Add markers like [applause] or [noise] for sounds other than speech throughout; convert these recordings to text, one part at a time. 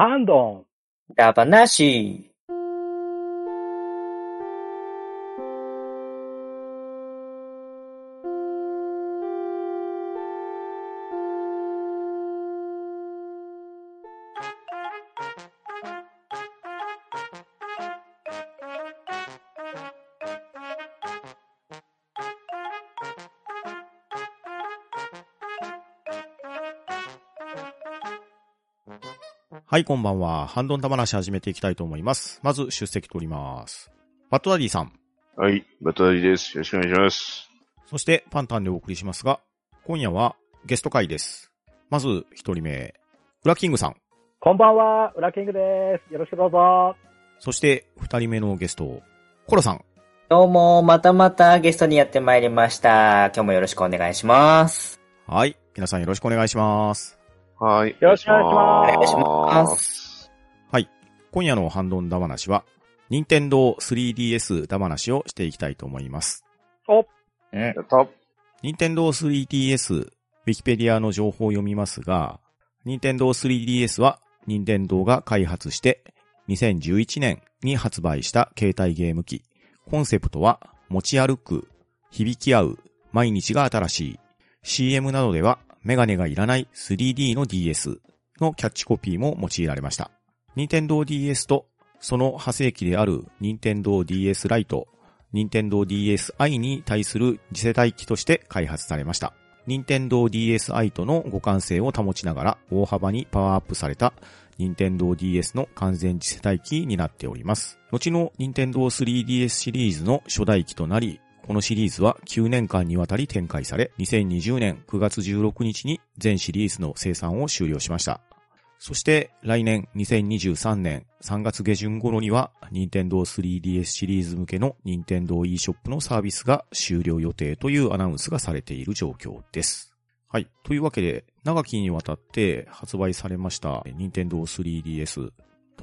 ハンドン。ラバナシー。はい、こんばんは。ハンドン玉話始めていきたいと思います。まず、出席取ります。バットダディさん。はい、バトダディです。よろしくお願いします。そして、パンタンでお送りしますが、今夜はゲスト会です。まず、一人目、ウラキングさん。こんばんは、ウラキングです。よろしくどうぞ。そして、二人目のゲスト、コロさん。どうも、またまたゲストにやってまいりました。今日もよろしくお願いします。はい。皆さんよろしくお願いします。はい。よろしくお願いしますお願いします。はい。今夜のハンドンダ話は、任天堂 3DS ダ話をしていきたいと思います。お、うんや。った。任天堂 3DS、ウィキペディアの情報を読みますが、任天堂 3DS は任天堂が開発して2011年に発売した携帯ゲーム機。コンセプトは持ち歩く、響き合う、毎日が新しい。CM などではメガネがいらない 3D の DS のキャッチコピーも用いられました。任天堂 DS とその派生機である任天堂 DS ライト、任天堂 DSi に対する次世代機として開発されました。任天堂 DSi との互換性を保ちながら大幅にパワーアップされた任天堂 DS の完全次世代機になっております。後の任天堂 3DS シリーズの初代機となり、このシリーズは9年間にわたり展開され、2020年9月16日に全シリーズの生産を終了しました。そして来年2023年3月下旬頃には任天堂 3DS シリーズ向けの任天堂 eShop のサービスが終了予定というアナウンスがされている状況です。はい。というわけで、長きにわたって発売されました任天堂 3DS。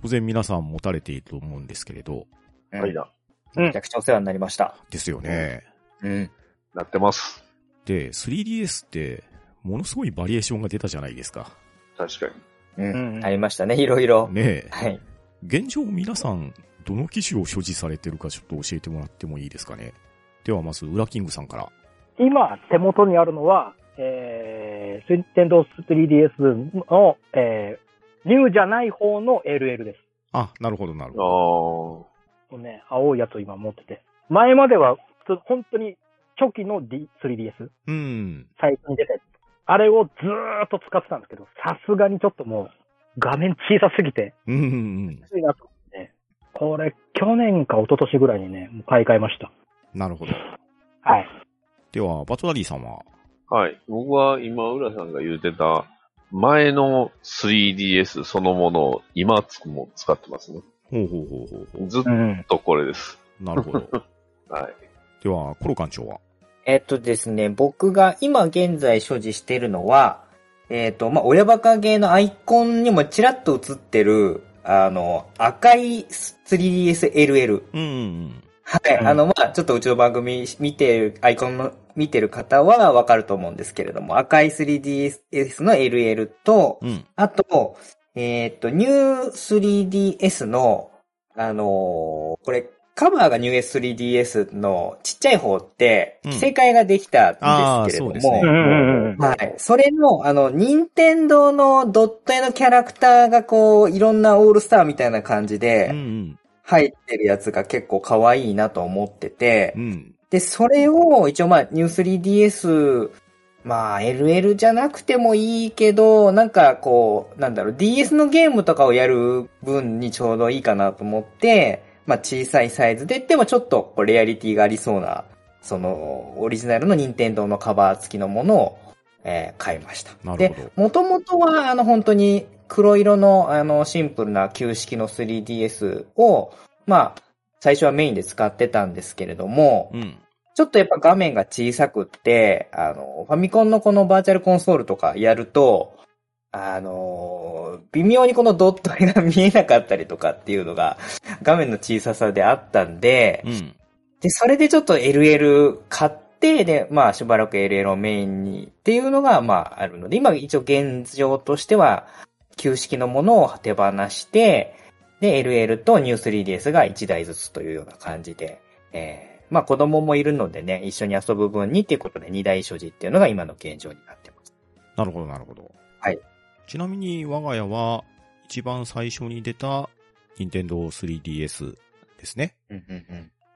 当然皆さん持たれていると思うんですけれど、はいな。めちゃくちゃお世話になりました。ですよね。うん。なってます。で、3DS って、ものすごいバリエーションが出たじゃないですか。確かに。うん。うんありましたね、いろいろ。ねえ。はい。現状皆さん、どの機種を所持されてるかちょっと教えてもらってもいいですかね。ではまず、ウラキングさんから。今、手元にあるのは、えー、ニンテンドー 3DS の、えー、ニューじゃない方の LL です。あ、なるほど、なるあほど。ー。ね、青いやつを今持ってて。前までは、本当に初期の、D、3DS、うん。最初に出たやつ。あれをずーっと使ってたんですけど、さすがにちょっともう、画面小さすぎて、うんうんうん。きついなと思ってね。これ、去年か一昨年ぐらいにね、もう買い替えました。なるほど。はい。では、バトダディさんは？はい。僕は今、浦さんが言うてた、前の 3DS そのものを今つも使ってますね。ほうほうほうほうほずっうん。とこれです。う。なるほど。[laughs] はい。では、コロ館長は？えっとですね、僕が今現在所持しているのは、えっ、と、まあ、親バカゲーのアイコンにもちらっと映ってる、あの、赤い 3DSLL。うんうんはい。うんあの、まあ、ちょっとうちの番組見てる、アイコンの見てる方はわかると思うんですけれども、赤い 3DS の LL と、うん。うん。あと、えっ、と、ニュー 3DS の、あのーこれ、カバーがニュー 3DS のちっちゃい方って、うん着せ替えができたんですけれども、そうんうんうんはい。それの、あの、任天堂のドット絵のキャラクターがこう、いろんなオールスターみたいな感じでん。入ってるやつが結構可愛いなと思っててう、ん。で、それを一応まあ、ニュー 3DS、まあ、LL じゃなくてもいいけど、なんかこう、なんだろう、DS のゲームとかをやる分にちょうどいいかなと思って、まあ、小さいサイズで、でもちょっとこうレアリティがありそうな、その、オリジナルの任天堂のカバー付きのものを、えー買いました。なるほどで、もともとは、あの、本当に黒色の、あの、シンプルな旧式の 3DS を、まあ、最初はメインで使ってたんですけれども、うん。ちょっとやっぱ画面が小さくって、あの、ファミコンのこのバーチャルコンソールとかやると、あの、微妙にこのドット絵が見えなかったりとかっていうのが、画面の小ささであったんで、うん。で、それでちょっと LL 買って、で、まあしばらく LL をメインにっていうのが、まああるので、今一応現状としては、旧式のものを手放して、で、LL と New3DS が1台ずつというような感じで、えー、まあ子供もいるのでね、一緒に遊ぶ分にっていうことで2台所持っていうのが今の現状になってます。なるほど、なるほど。はい。ちなみに我が家は一番最初に出た任天堂 3DS ですね。うんうん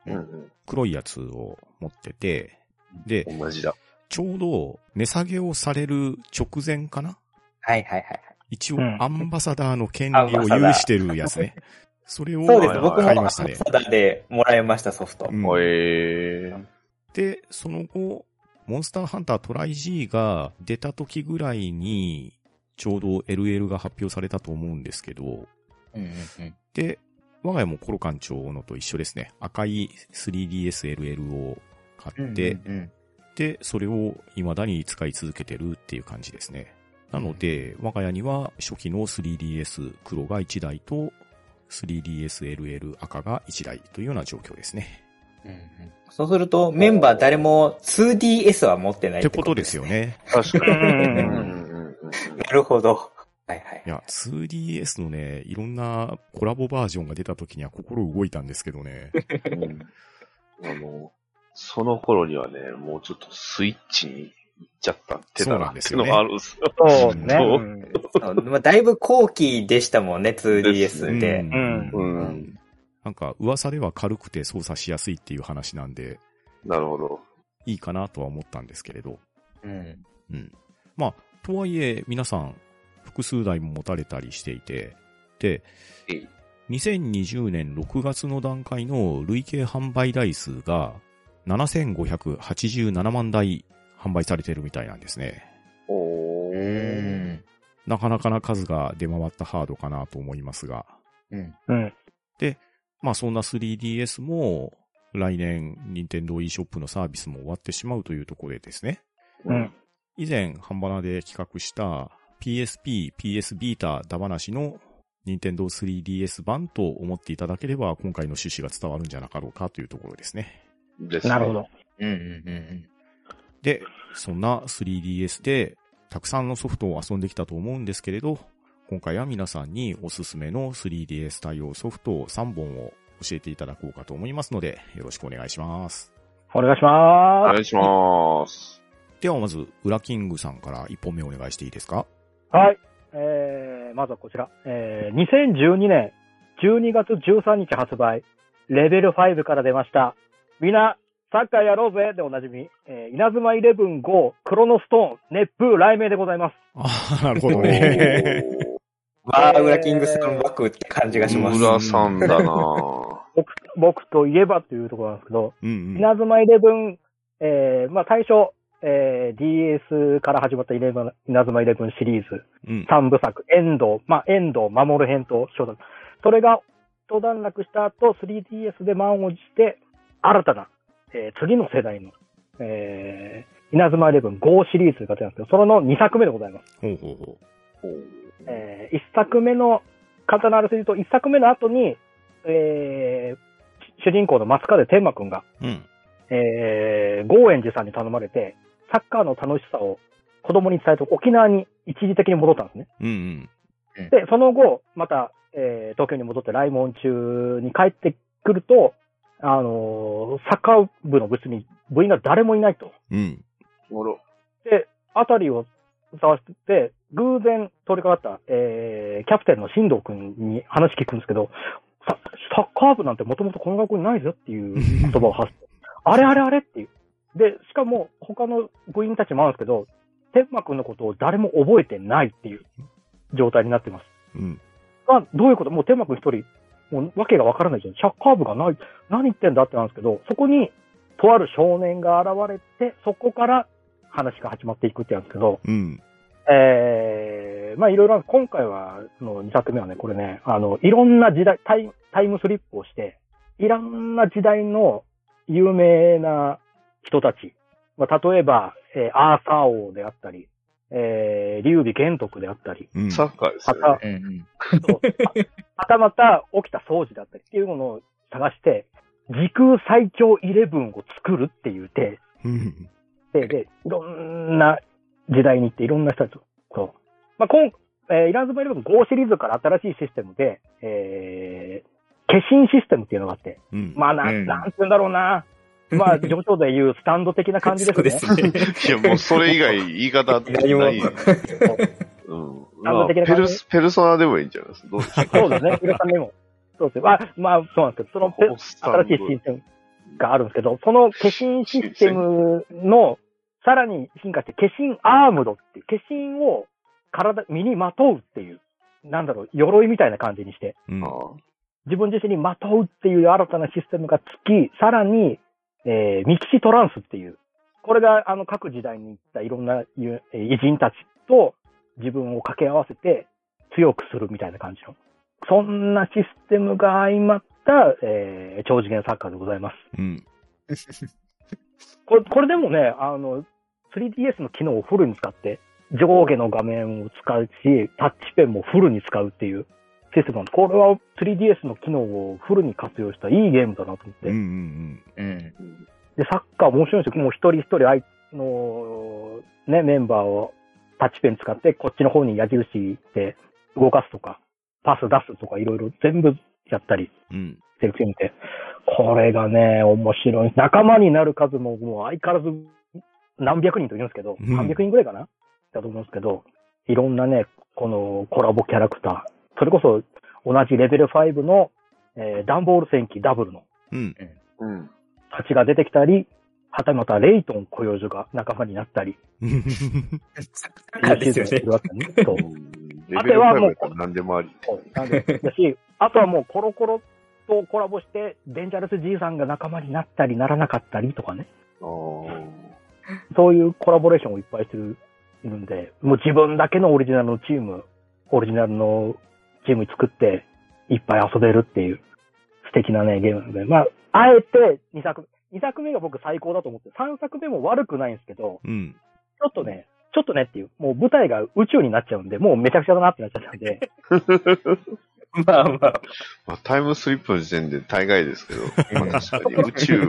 うん。うんうん。黒いやつを持ってて、で、同じだ。ちょうど値下げをされる直前かな？はいはいはい。一応うんアンバサダーの権利を有してるやつね。[laughs] それをそうでも買いましたね。サダでもらいました、ソフト。うんえー。で、その後、モンスターハンタートライ G が出た時ぐらいに、ちょうど LL が発表されたと思うんですけど、うんうんうん。で、我が家もコロ館長のと一緒ですね。赤い 3DSLL を買って、うんうんで、それを未だに使い続けてるっていう感じですね。なので、我が家には初期の 3DS 黒が1台と 3DSLL 赤が1台というような状況ですね。うんうんそうすると、メンバー誰も 2DS は持ってないってことですよ。ね。確かに。うんうんうんうんなるほど。はいはいい。や、2DS のね、いろんなコラボバージョンが出た時には心動いたんですけどね。うんあの、その頃にはね、もうちょっとスイッチにちゃったってそうたなっていうのなんですよねがあるんですよ。そうね。そううんそうまあだいぶ後期でしたもんね、2DS で。うんうん。なんか噂では軽くて操作しやすいっていう話なんで、なるほど。いいかなとは思ったんですけれど。うん。うん。まあ、とはいえ、皆さん、複数台も持たれたりしていて、でえい、2020年6月の段階の累計販売台数が7587万台販売されてるみたいなんですね。うおー。ん。なかなかな数が出回ったハードかなと思いますが、うん。うん。まあそんな 3DS も来年、任天堂 eShop のサービスも終わってしまうというところでですね、うん。以前、ハンバナで企画した PSP、PS ビータダ話の任天堂 3DS 版と思っていただければ、今回の趣旨が伝わるんじゃなかろうかというところですね。ですねなるほ。ど。うんうんうんで、そんな 3DS でたくさんのソフトを遊んできたと思うんですけれど、今回は皆さんにおすすめの 3DS 対応ソフト3本を教えていただこうかと思いますので、よろしくお願いします。お願いしおま願いします。ではまず、ウラキングさんから1本目お願いしていいですか？す。はい。えー、まずはこちら。えー、2012年12月13日発売、レベル5から出ました。みんな、サッカーやろうぜでおなじみ、えー、稲妻イレブン5、クロノストーン、熱風、雷鳴でございます。ああ、なるほどね。[laughs] わー、ウラキングさんバックって感じがします。村さんだな僕、僕といえばというところなんですけど、うんうん。稲妻イレブン、えー、まあ最初、えー、DS から始まったイレブン稲妻イレブンシリーズ、うん。三部作、遠藤、まあ、遠藤守る編とそれが一段落した後、3DS で満を持して、新たな、えー次の世代の、えー、稲妻イレブン GO シリーズが出たんですけど、それの2作目でございます。ほうほうほえー、1作目の、簡単なあらすじと、1作目の後に、えー、主人公の松風天馬くんが、う。うん。えー、ゴーエン寺さんに頼まれて、サッカーの楽しさを子供に伝えて沖縄に一時的に戻ったんですね。うんうん。で、その後、また、えー東京に戻って来門中に帰ってくると、あのーサッカー部の部室に部員が誰もいないと。うん。で、あたりを探してて、偶然通りかかった、えーキャプテンの新藤くんに話聞くんですけど、ササッカー部なんてもともとこの学校にないぞっていう [laughs] 言葉を発して、あれあれあれっていう。で、しかも他の部員たちもあるんですけど、天馬くんのことを誰も覚えてないっていう状態になってます。うん。あ、どういうこと？もう天馬くん一人、もう訳がわからないじゃん。サッカー部がない。何言ってんだってなんですけど、そこに、とある少年が現れて、そこから話が始まっていくってやつですけど、うん。えー、まあいろいろ、今回は、その2作目はね、これね、あの、いろんな時代、タイタイムスリップをして、いろんな時代の有名な人たち、まあ、例えば、えーアーサー王であったり、えー、劉備玄徳であったり、うん。サッカーですね。た、うんうん。そうはたまた起きた掃除だったりっていうものを探して、時空最強イレブンを作るっていう手うん。で、で、いろんな時代に行っていろんな人たちと。まあ、今、えーイランズバイルブ5シリーズから新しいシステムで、えー、化身システムっていうのがあって、うん。まあ、なん、うんなんて言うんだろうな。まあ、上長で言うスタンド的な感じですね。そうですね。いや、もうそれ以外言い方ない。[laughs] うん。まあ、的な感じペルス、ペルソナでもいいんじゃないです？か。どうでしょうそうですね。浦さんでも。そうですよ。まあ、まあ、そうなんですけど、そのペ新しいシステムがあるんですけど、その化身システムの、さらに進化して、化身アームドっていう、化身を体、身にまとうっていう、なんだろう、鎧みたいな感じにして、うんあ自分自身にまとうっていう新たなシステムがつき、さらに、えー、ミキシトランスっていう、これが、あの、各時代に行ったいろんな偉人たちと自分を掛け合わせて強くするみたいな感じの、そんなシステムが相まった、えー、超次元サッカーでございます。うん。[laughs] これ、これでもね、あの、3DS の機能をフルに使って、上下の画面を使うし、タッチペンもフルに使うっていうシステムなん。これは 3DS の機能をフルに活用したいいゲームだなと思って。うんうんうん。で、サッカー面白いんですよ。もう一人一人相の、ね、メンバーをタッチペン使って、こっちの方に矢印で動かすとか、パス出すとか、いろいろ全部やったりうん。うん。してる見て、これがね、面白い。仲間になる数ももう相変わらず何百人といるんですけど、うん300人ぐらいかな？だと思うんですけど、いろんなね、このコラボキャラクター、それこそ同じレベル5の、えーダンボール戦記ダブルのうん。うん。たちが出てきたり、はたまたレイトン雇用所が仲間になったり、あですよね。そう。レベル5やったら何でもあり。なんでだし、あとはもうコロコロとコラボして、デンジャラス G さんが仲間になったりならなかったりとかね。そういうコラボレーションをいっぱいしてるんで、もう自分だけのオリジナルのチーム、オリジナルのチーム作って、いっぱい遊べるっていう素敵なね、ゲームなので、まあ、あえて2作目、2作目が僕最高だと思って、3作目も悪くないんですけど、うん。ちょっとね、ちょっとねっていう、もう舞台が宇宙になっちゃうんで、もうめちゃくちゃだなってなっちゃったんで、[laughs] まあまあ。まあ、タイムスリップの時点で大概ですけど、[laughs] まあ確かに宇宙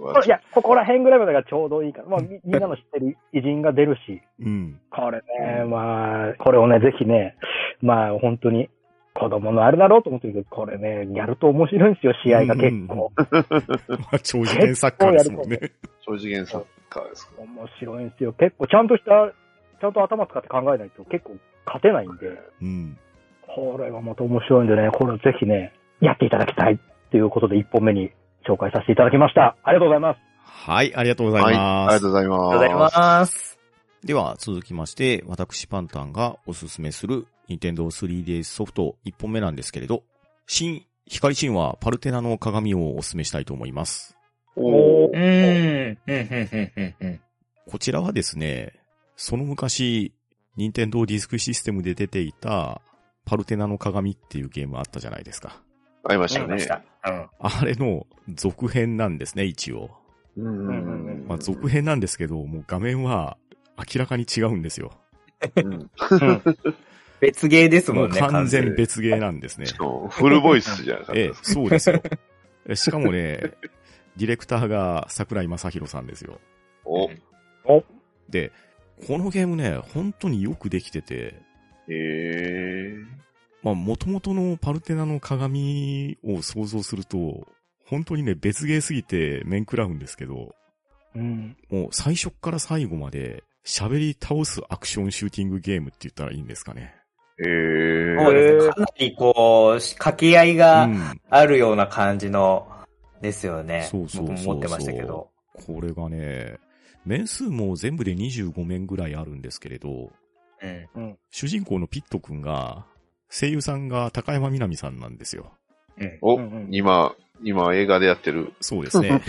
は [laughs] いや、ここら辺ぐらいまでがちょうどいいから、まあみみんなの知ってる偉人が出るし、うん。これね、まあ、これをね、ぜひね、まあ本当に子供のあれだろうと思ってるけど、これね、やると面白いんですよ、試合が結構。まあ、超次元サッカーですもんね。超次元サッカーですか面白いんですよ。結構ちゃんとした、ちゃんと頭使って考えないと結構勝てないんで、うん。これがまた面白いんでね、これをぜひね、やっていただきたいっていうことで1本目に紹介させていただきました。ありがとうございます。はい、ありがとうございはい、ます。ありがとうございあります。がとうございます。では、続きまして、私パンタンがおすすめする、任天堂 3DS ソフト1本目なんですけれど、新、光神話パルテナの鏡をおすすめしたいと思います。おー。うーん。うん、うん、うん、うん。こちらはですね、その昔、任天堂ディスクシステムで出ていた、パルテナの鏡っていうゲームあったじゃないですか。ありましたねありまし。た。うん。あれの続編なん。ですね、一応。うん。うん。うん。まあ、続編なん。ですけど、もう画面は明らかに違うん。ですよ。うん別ゲーですもんね、もう完完全全別ゲーなんですね。フルボイスじゃなかったええ、ですか。そうですよ。えしかもね、ディレクターが桜井正宏さんですよ。お、で、このゲームね、本当によくできてて、へえ。まあ、元々のパルテナの鏡を想像すると、本当にね、別ゲーすぎて面食らうんですけど、うん。もう最初から最後まで喋り倒すアクションシューティングゲームって言ったらいいんですかね。そうですね。かなりこう、掛け合いがうん。あるような感じの、ですよね。そうそうそうそう僕も持ってましたけど。これがね、面数も全部で25面ぐらいあるんですけれど、うん。主人公のピット君が、声優さんが高山みなみさんなんですよ。うん。おうんうん、今、今映画でやってる。そうですね。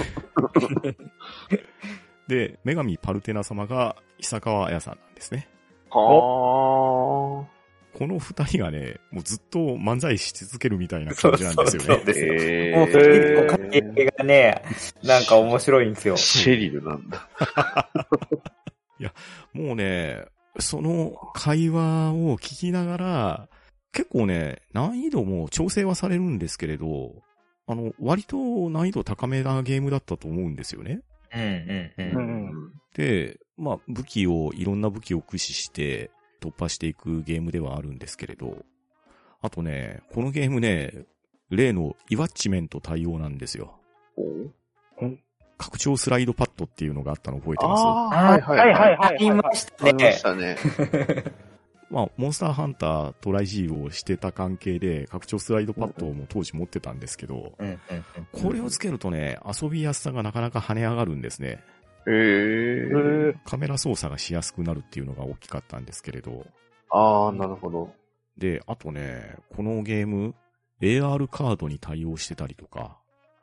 [laughs] で、女神パルテナ様が久川彩さんなんですね。はこの二人がね、もうずっと漫才し続けるみたいな感じなんですよね。そうですよ。へもう結構掛けえ。合いがね、なんか面白いんですよ。シェリルなんだ。もうね、その会話を聞きながら、結構ね、難易度も調整はされるんですけれど、あの、割と難易度高めなゲームだったと思うんですよね。うんうんう。うんんで、まあ、武器を、いろんな武器を駆使して、突破していくゲームではあるんですけれど、あとね、このゲームね、例のイワッチメント対応なんですよ。拡張スライドパッドっていうのがあったの覚えてます？ああ、はいはいはいはいありましたありまねし。たね。[laughs] まあ、モンスターハンタートライ G をしてた関係で、拡張スライドパッドも当時持ってたんですけど、これをつけるとね、遊びやすさがなかなか跳ね上がるんですね。へえ。へカメラ操作がしやすくなるっていうのが大きかったんですけれど。ああ、なるほど。で、あとね、このゲーム、AR カードに対応してたりとか、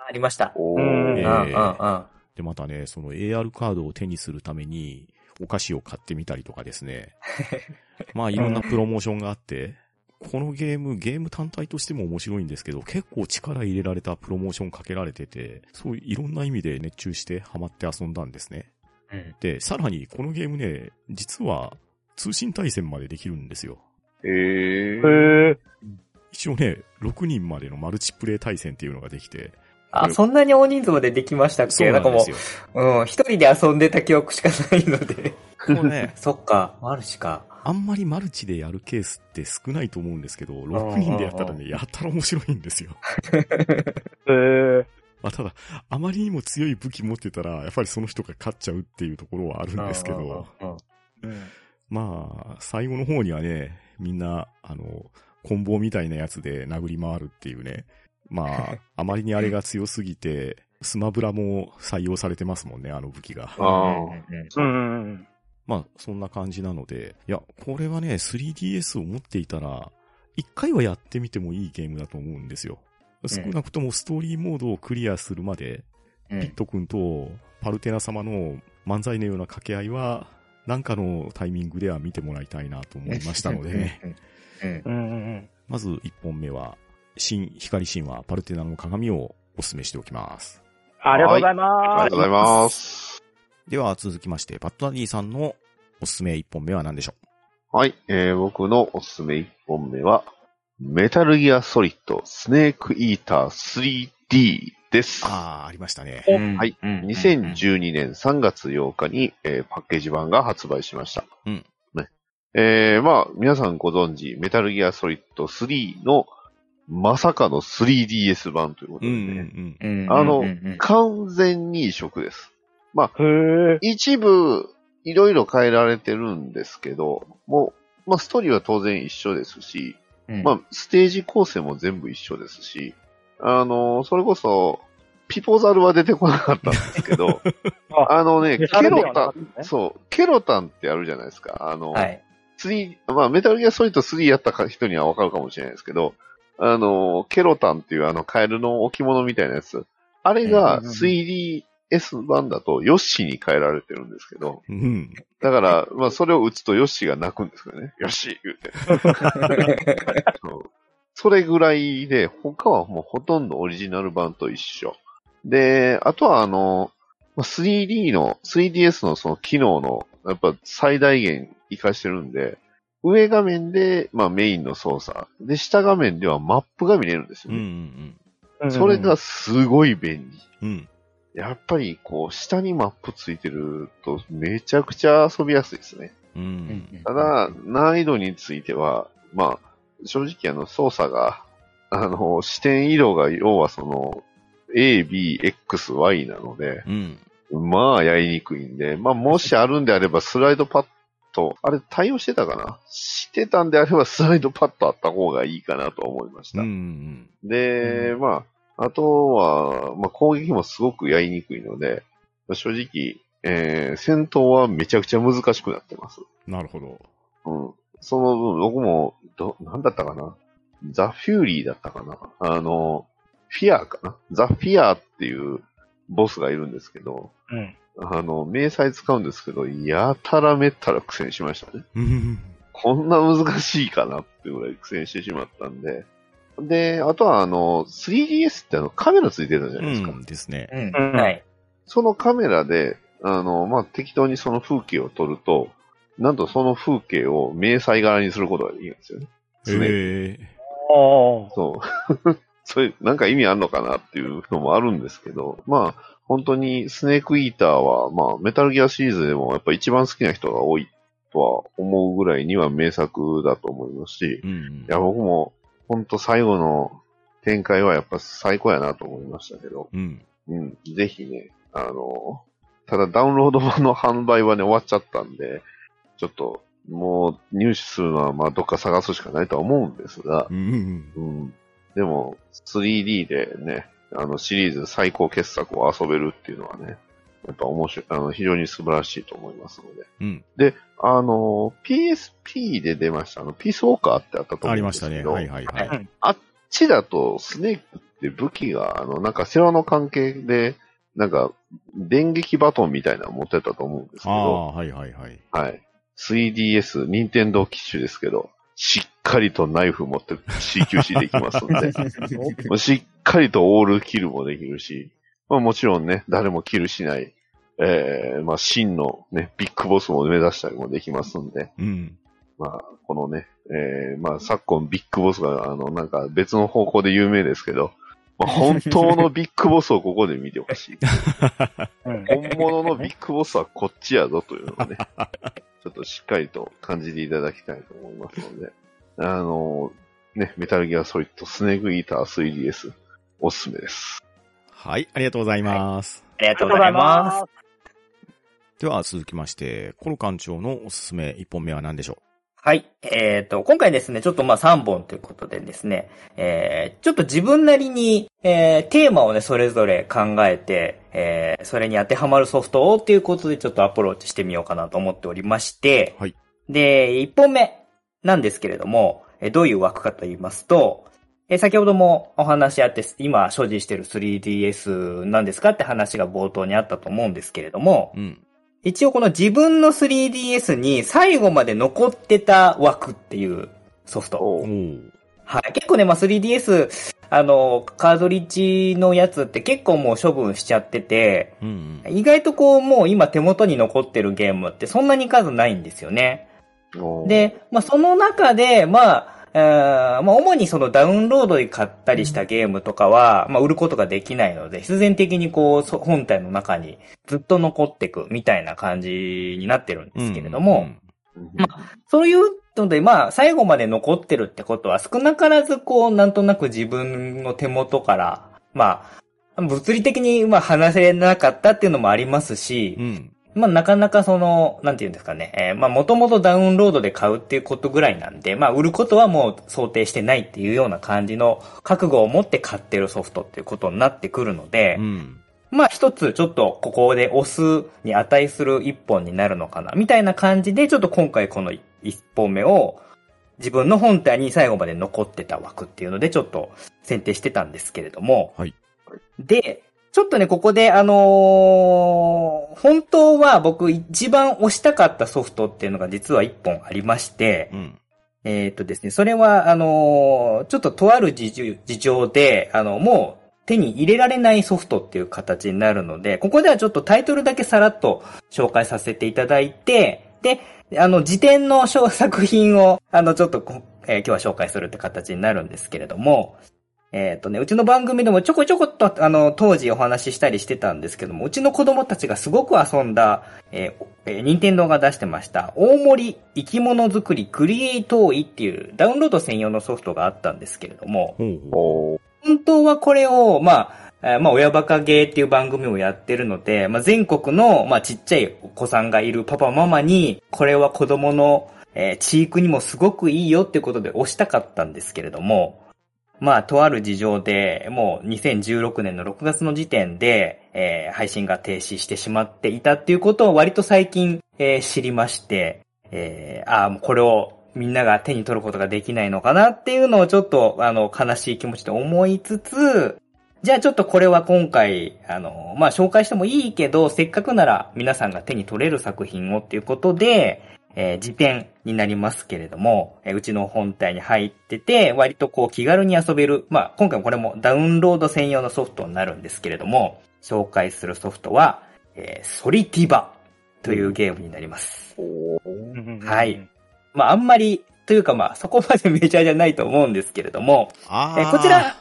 ありました。おうんうんうんーうん。で、またね、その AR カードを手にするために、お菓子を買ってみたりとかですね。[laughs] まあ、いろんなプロモーションがあって、このゲーム、ゲーム単体としても面白いんですけど、結構力入れられたプロモーションかけられてて、そういういろんな意味で熱中してハマって遊んだんですね。うんで、さらにこのゲームね、実は通信対戦までできるんですよ。へえ。ー。へ一応ね、6人までのマルチプレイ対戦っていうのができて、あ、そんなに大人数までできましたっけ？なんんかも。う、うん、一人で遊んでた記憶しかないので。こうね、[laughs] そっか、マルチか。あんまりマルチでやるケースって少ないと思うんですけど、6人でやったらね、やったら面白いんですよ。[laughs] え。へまあ、ただ、あまりにも強い武器持ってたら、やっぱりその人が勝っちゃうっていうところはあるんですけど。まあ、最後の方にはね、みんな、あの、棍棒みたいなやつで殴り回るっていうね。まあ、[laughs] あまりにあれが強すぎて、スマブラも採用されてますもんね、あの武器が。ああ。うん。まあ、そんな感じなので、いや、これはね、3DS を持っていたら、一回はやってみてもいいゲームだと思うんですよ。少なくともストーリーモードをクリアするまで、うんピット君とパルテナ様の漫才のような掛け合いは、なんかのタイミングでは見てもらいたいなと思いましたので。[laughs] まず1本目は、新光神話パルテナの鏡をお勧めしておきます。ありがとうございありますがとう。ございます。では続きまして、バッドダディさんのおすすめ1本目は何でしょはい、えー、僕のおすすめ1本目は、メタルギアソリッドスネークイーター 3D です。ああ、ありましたね。うんはいうん2012年3月8日に、えーパッケージ版が発売しました。うんね。えー、まあ、皆さんご存知、メタルギアソリッド3のまさかの 3DS 版ということうんでね、うんうんうんあのうんうん完全に移植です。へえ。一部、いろいろ変えられてるんですけど、もう、まあ、ストーリーは当然一緒ですし、うんまあ、ステージ構成も全部一緒ですし、あの、それこそ、ピポザルは出てこなかったんですけど、[laughs] あのね、ケロタン、そう、ケロタンってあるじゃないですか。あの、はい。3、まあ、メタルギアソリッド3やった人にはわかるかもしれないですけど、あの、ケロタンっていうあのカエルの置物みたいなやつ。あれがうんうんうん 3DS 版だとヨッシーに変えられてるんですけど、うん。うん。だから、まあ、それを打つとヨッシーが泣くんですけどね。ヨッシー言うて。[laughs] そうそれぐらいで、他はもうほとんどオリジナル版と一緒。で、あとはあの、まあ 3D の、3DS のその機能の、やっぱ最大限活かしてるんで、上画面で、まあメインの操作。で、下画面ではマップが見れるんですうんうよね。んそれが、すごい便利。うん。うん。やっぱりこう、下にマップついてるとめちゃくちゃ遊びやすいですね。うん。ただ、難易度については、まあ、正直あの、操作が、あの、視点移動が要はその、A, B, X, Y なので、うん。まあ、やりにくいんで、まあ、もしあるんであれば、スライドパッド、あれ対応してたかな？してたんであれば、スライドパッドあった方がいいかなと思いましうん。うた。ん。で、まあ、あとは、まあ、攻撃もすごくやりにくいので、正直、えー、戦闘はめちゃくちゃ難しくなってます。なるほど。うん。その分、僕も、ど、なんだったかな？ザ・フューリーだったかな？あの、フィアーかな？ザ・フィアーっていうボスがいるんですけど、うん。あの、明細使うんですけど、やたらめったら苦戦しましたね。うん。こんな難しいかなってぐらい苦戦してしまったんで。で、あとはあの、3DS ってあの、カメラついてたじゃないですか。うんですね。うん。はい。そのカメラで、あの、まあ、適当にその風景を撮ると、なんとその風景を明細柄にすることができるんですよね。常にええ。ああ。そう。そういう、なんか意味あるのかなっていうのもあるんですけど、まあ、本当にスネークイーターは、まあ、メタルギアシリーズでもやっぱ一番好きな人が多いとは思うぐらいには名作だと思いますし、うん。いや、僕も、ほんと最後の展開はやっぱ最高やなと思いましたけど、うん。うん、ぜひね、あの、ただダウンロード版の販売はね、終わっちゃったんで、ちょっと、もう入手するのは、まあ、どっか探すしかないとは思うんですがう、ん。うん。でも、3D でね、あの、シリーズ最高傑作を遊べるっていうのはね、やっぱ面白い、あの、非常に素晴らしいと思いますので。うん。で、あの、PSP で出ました、あの、ピースウォーカーってあったと思あうんりましたね。ですけど、はいはいはい。はいあっちだと、スネークって武器が、あの、なんか世話の関係で、なんか、電撃バトンみたいなの持ってたと思うんですけど、ああ、はいはいはい。はい。3DS、任天堂機種ですけど、しっかりとナイフ持って CQC できますんで、[laughs] しっかりとオールキルもできるし、まあもちろんね、誰もキルしない、えー、まあ真のね、ビッグボスも目指したりもできますんで、うん。まあ、このね、えー、まあ昨今ビッグボスが、あの、なんか別の方向で有名ですけど、まあ、本当のビッグボスをここで見てほしい。う [laughs] ん本物のビッグボスはこっちやぞというのをね、[laughs] ちょっとしっかりと感じていただきたいと思いますので、あの、ね、メタルギアソリッドスネークイーター 3DS、おすすめです。はい、ありがとうございます。ありがとうございます。では続きまして、コロ館長のおすすめ1本目は何でしょはい。えっ、と、今回ですね、ちょっとまあ3本ということでですね、えー、ちょっと自分なりに、えー、テーマをね、それぞれ考えて、えー、それに当てはまるソフトをっていうことでちょっとアプローチしてみようかなと思っておりまして、はい。で、1本目なんですけれども、えーどういう枠かと言いますと、えー先ほどもお話あって、今所持している 3DS なんですかって話が冒頭にあったと思うんですけれども、ううん。一応この自分の 3DS に最後まで残ってた枠っていうソフト。はい。結構ね、まあ 3DS、あの、カードリッジのやつって結構もう処分しちゃってて、うんうん。意外とこうもう今手元に残ってるゲームってそんなに数ないんですよね。で、まあその中で、まあ、えーまあ、主にそのダウンロードで買ったりしたゲームとかは、まあ、売ることができないので、必然的にこう、そ本体の中にずっと残っていくみたいな感じになってるんですけれども、うんうんそういうので、まあ、最後まで残ってるってことは、少なからずこう、なんとなく自分の手元から、まあ、物理的に、まあ、話せなかったっていうのもありますし、うん。まあ、なかなかその、なんていうんですかね、えーまあ、もともとダウンロードで買うっていうことぐらいなんで、まあ、売ることはもう想定してないっていうような感じの覚悟を持って買ってるソフトっていうことになってくるので、うん。まあ、一つちょっとここで押すに値する一本になるのかな、みたいな感じで、ちょっと今回この一本目を、自分の本体に最後まで残ってた枠っていうので、ちょっと選定してたんですけれども、はい。で、ちょっとね、ここで、あのー本当は僕一番押したかったソフトっていうのが実は一本ありましてう、ん。えっ、とですね、それは、あのーちょっととある事情事情で、あの、もう手に入れられないソフトっていう形になるので、ここではちょっとタイトルだけさらっと紹介させていただいて、で、あの、辞典の小作品を、[laughs] あの、ちょっとこ、えー今日は紹介するって形になるんですけれども、えっ、とね、うちの番組でもちょこちょこっと、あの、当時お話ししたりしてたんですけども、うちの子供たちがすごく遊んだ、えーえー任天堂が出してました、大森生き物作りクリエイトーイっていうダウンロード専用のソフトがあったんですけれども、ほうほおー。本当はこれを、まあ、えーまあ、親バカゲーっていう番組をやってるので、まあ、全国の、まあ、ちっちゃいお子さんがいるパパママに、これは子供の、えー、飼育にもすごくいいよっていうことで押したかったんですけれども、まあ、とある事情で、もう2016年の6月の時点で、えー配信が停止してしまっていたっていうことを割と最近、えー知りまして、えーああ、もうこれをみんなが手に取ることができないのかなっていうのをちょっと、あの、悲しい気持ちで思いつつ、じゃあちょっとこれは今回、あの、まあ、紹介してもいいけど、せっかくなら皆さんが手に取れる作品をっていうことで、えー辞典になりますけれども、えーうちの本体に入ってて、割とこう気軽に遊べる、まあ、今回もこれもダウンロード専用のソフトになるんですけれども、紹介するソフトは、えーソリティバというゲームになります。はい。まあ、あんまり、というかまあ、そこまでメジャーじゃないと思うんですけれども、えあ。こちら、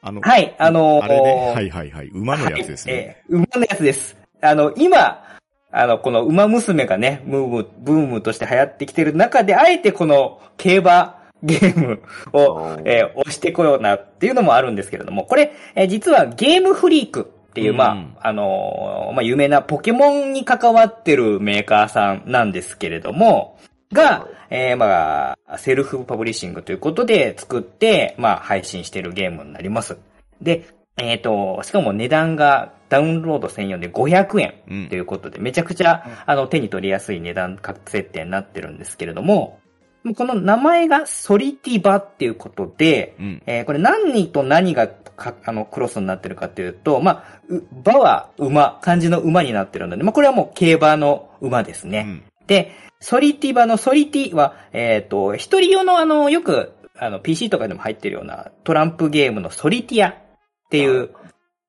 あの、はい、あのーあれね。はいはいはい。馬のやつですね。はいえー馬のやつです。あの、今、あの、この馬娘がね、ムーム、ブームとして流行ってきてる中で、あえてこの競馬ゲームを、えー押してこようなっていうのもあるんですけれども、これ、えー実はゲームフリークっていう、うんまあ、あのーまあ、有名なポケモンに関わってるメーカーさんなんですけれども、が、えーまあ、セルフパブリッシングということで作って、まあ、配信してるゲームになります。で、えっ、と、しかも値段がダウンロード専用で500円うんということで、めちゃくちゃ、あの、手に取りやすい値段設定になってるんですけれども、この名前がソリティ馬っていうことで、うん。えーこれ何と何がかあのクロスになってるかっていうと、まあ、う馬は馬、漢字の馬になってるので、まあ、これはもう競馬の馬ですね。うんで、ソリティバのソリティは、えっ、と、一人用のあの、よく、あの、PC とかでも入ってるようなトランプゲームのソリティアっていう、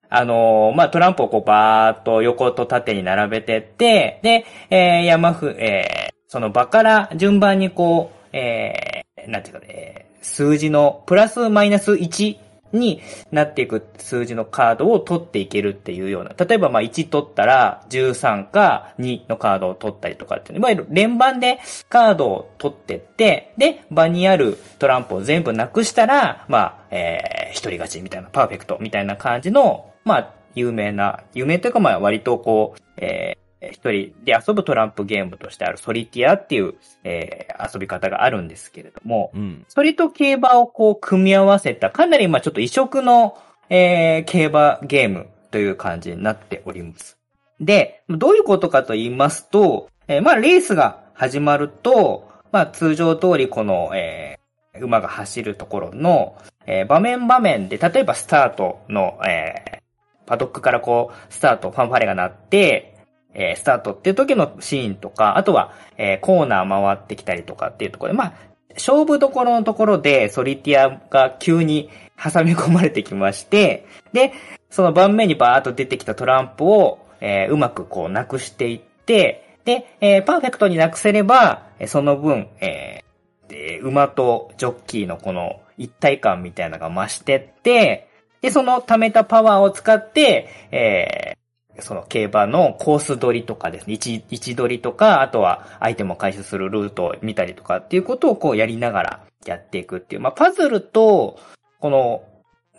あの、まあ、トランプをこうバーっと横と縦に並べてって、で、えー山ふ、えーその場から順番にこう、えーなんていうかね、数字のプラスマイナス1になっていく数字のカードを取っていけるっていうような。例えばまあ1取ったら13か2のカードを取ったりとかっていう、いわゆる連番でカードを取ってって、で、場にあるトランプを全部なくしたら、まあ、えー、一人勝ちみたいな、パーフェクトみたいな感じの、まあ、有名な、有名というかまあ割とこう、えー一人で遊ぶトランプゲームとしてあるソリティアっていう、えー遊び方があるんですけれども、うん。それと競馬をこう組み合わせた、かなりまあちょっと異色の、えー競馬ゲームという感じになっております。で、どういうことかと言いますと、えーまあレースが始まると、まあ通常通りこの、えー馬が走るところの、えー場面場面で、例えばスタートの、えーパドックからこう、スタート、ファンファレが鳴って、えースタートっていう時のシーンとか、あとは、えーコーナー回ってきたりとかっていうところで、まあ、勝負どころのところでソリティアが急に挟み込まれてきまして、で、その盤面にバーッと出てきたトランプを、えーうまくこうなくしていって、で、えーパーフェクトになくせれば、その分、えー馬とジョッキーのこの一体感みたいなのが増してって、で、その貯めたパワーを使って、えその競馬のコース取りとかですね、位置、取りとか、あとはアイテムを回収するルートを見たりとかっていうことをこうやりながらやっていくっていう、まあパズルと、この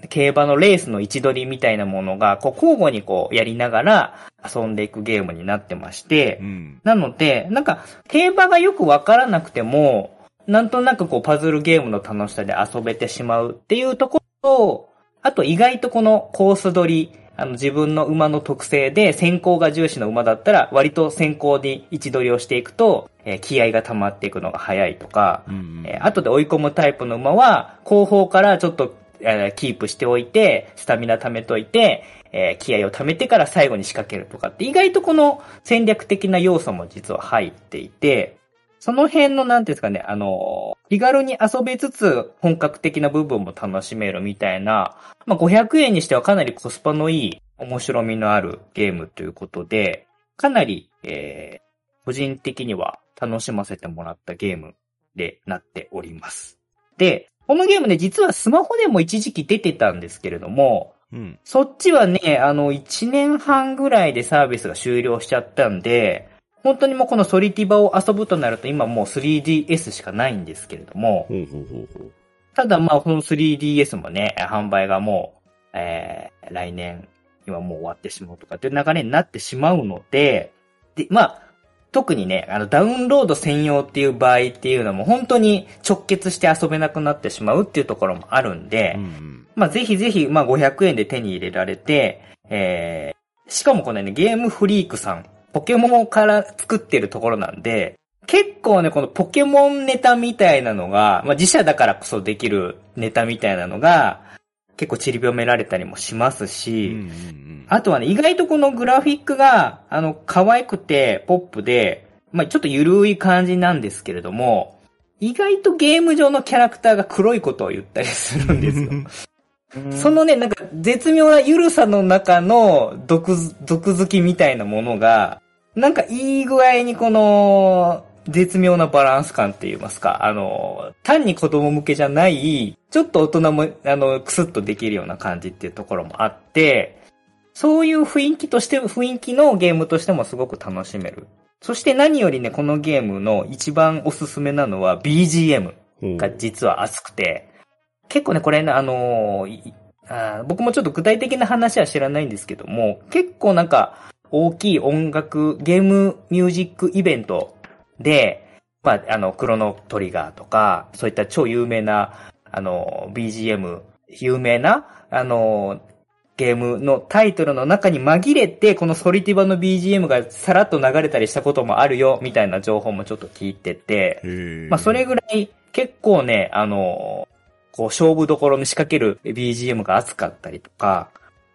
競馬のレースの位置取りみたいなものが、こう交互にこうやりながら遊んでいくゲームになってまして、うん。なので、なんか、競馬がよくわからなくても、なんとなくこう、パズルゲームの楽しさで遊べてしまうっていうところと、あと意外とこのコース取り、あの自分の馬の特性で先行が重視の馬だったら、割と先行に位置取りをしていくと、えー気合が溜まっていくのが早いとか、うん。えー後で追い込むタイプの馬は、後方からちょっと、えーキープしておいて、スタミナ貯めといて、えー気合を貯めてから最後に仕掛けるとかって、意外とこの戦略的な要素も実は入っていて、その辺の、なんていうんですかね、あの、気軽に遊べつつ、本格的な部分も楽しめるみたいな、まあ、500円にしてはかなりコスパのいい、面白みのあるゲームということで、かなり、えー個人的には楽しませてもらったゲームでなっております。で、このゲームね、実はスマホでも一時期出てたんですけれども、うん。そっちはね、あの、1年半ぐらいでサービスが終了しちゃったんで、本当にもうこのソリティバを遊ぶとなると今もう 3DS しかないんですけれども。ただまあこの 3DS もね、販売がもう、えー、来年、今もう終わってしまうとかっていう流れになってしまうので、で、まあ、特にね、あの、ダウンロード専用っていう場合っていうのも本当に直結して遊べなくなってしまうっていうところもあるんで、うんうん。まあ、ぜひぜひ、まあ、500円で手に入れられて、えー、しかもこれね、ゲームフリークさん、ポケモンから作ってるところなんで、結構ね、このポケモンネタみたいなのが、まあ、自社だからこそできるネタみたいなのが、結構散りばめられたりもしますうんし、うんうん。あとはね、意外とこのグラフィックが、あの、可愛くて、ポップで、まあちょっとゆるい感じなんですけれども、意外とゲーム上のキャラクターが黒いことを言ったりするんですよ。[laughs] そのね、なんか絶妙なゆるさの中の毒づ、毒好きみたいなものが、なんかいい具合にこの、絶妙なバランス感って言いますか、あの、単に子供向けじゃない、ちょっと大人も、あの、クスッとできるような感じっていうところもあって、そういう雰囲気として、雰囲気のゲームとしてもすごく楽しめる。そして何よりね、このゲームの一番おすすめなのは BGM が実は熱くて、結構ね、これね、あのーいあー僕もちょっと具体的な話は知らないんですけども、結構なんか大きい音楽、ゲームミュージックイベントで、まあ、あの、クロノトリガーとか、そういった超有名な、あの、BGM、有名な、あの、ゲームのタイトルの中に紛れて、このソリティバの BGM がさらっと流れたりしたこともあるよ、みたいな情報もちょっと聞いてて、まあ、それぐらい結構ね、あの、こう、勝負どころに仕掛ける BGM が熱かったりとか、